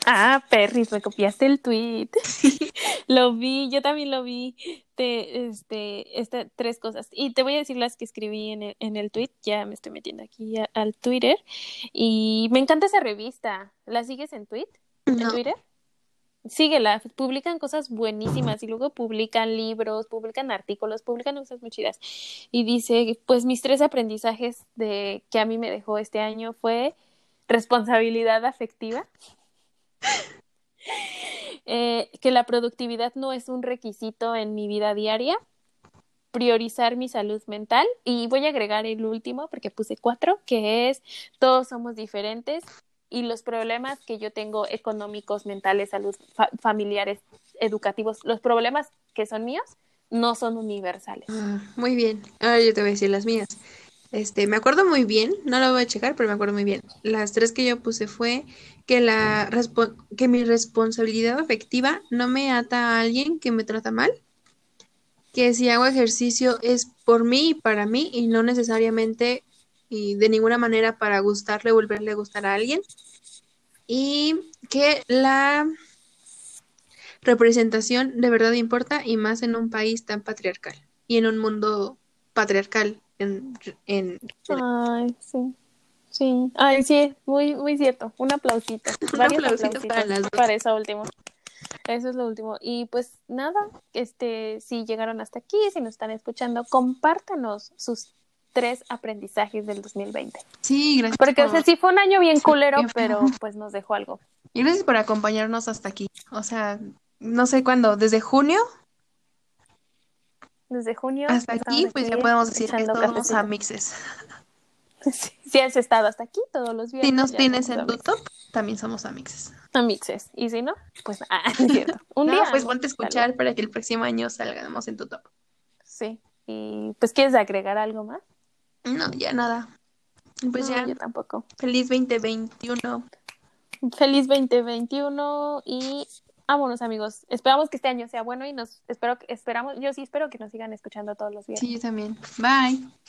Ah, Perris, me copiaste el tweet. [laughs] lo vi, yo también lo vi. Te, este, este, tres cosas. Y te voy a decir las que escribí en el, en el tweet. Ya me estoy metiendo aquí a- al Twitter. Y me encanta esa revista. ¿La sigues en tweet? ¿En. Twitter? Síguela, publican cosas buenísimas y luego publican libros, publican artículos, publican cosas muy chidas. Y dice, pues mis tres aprendizajes de que a mí me dejó este año fue responsabilidad afectiva, [laughs] eh, que la productividad no es un requisito en mi vida diaria, priorizar mi salud mental. Y voy a agregar el último porque puse cuatro, que es todos somos diferentes y los problemas que yo tengo económicos, mentales, salud, fa- familiares, educativos, los problemas que son míos no son universales. Ah, muy bien. Ahora yo te voy a decir las mías. Este, me acuerdo muy bien, no lo voy a checar, pero me acuerdo muy bien. Las tres que yo puse fue que la que mi responsabilidad afectiva no me ata a alguien que me trata mal, que si hago ejercicio es por mí y para mí y no necesariamente y de ninguna manera para gustarle o volverle a gustar a alguien. Y que la representación de verdad importa y más en un país tan patriarcal y en un mundo patriarcal en, en Ay, sí. Sí. Ay, sí, muy, muy cierto. Un aplausito. [laughs] Un aplausito para las dos. para eso último. Eso es lo último. Y pues nada, este, si llegaron hasta aquí, si nos están escuchando, compártanos sus tres aprendizajes del 2020. Sí, gracias Porque, o por- sea, sí fue un año bien culero, pero pues nos dejó algo. y gracias por acompañarnos hasta aquí. O sea, no sé cuándo, desde junio Desde junio. hasta estamos aquí, pues ya podemos decir que cafecito. amixes. [laughs] Sí, si has estado hasta aquí todos los viernes. Si nos tienes en tu top, también somos amixes. Amixes. Y si no, pues ah, [laughs] cierto. Un No, día. pues ponte a Tal escuchar para que el próximo año salgamos en tu top. Sí. Y pues, ¿quieres agregar algo más? No, ya nada. Pues No, ya, yo tampoco. feliz 2021. Feliz 2021 y vámonos amigos. Esperamos que este año sea bueno y nos espero esperamos, yo sí espero que nos sigan escuchando todos los viernes. Sí, yo también. Bye.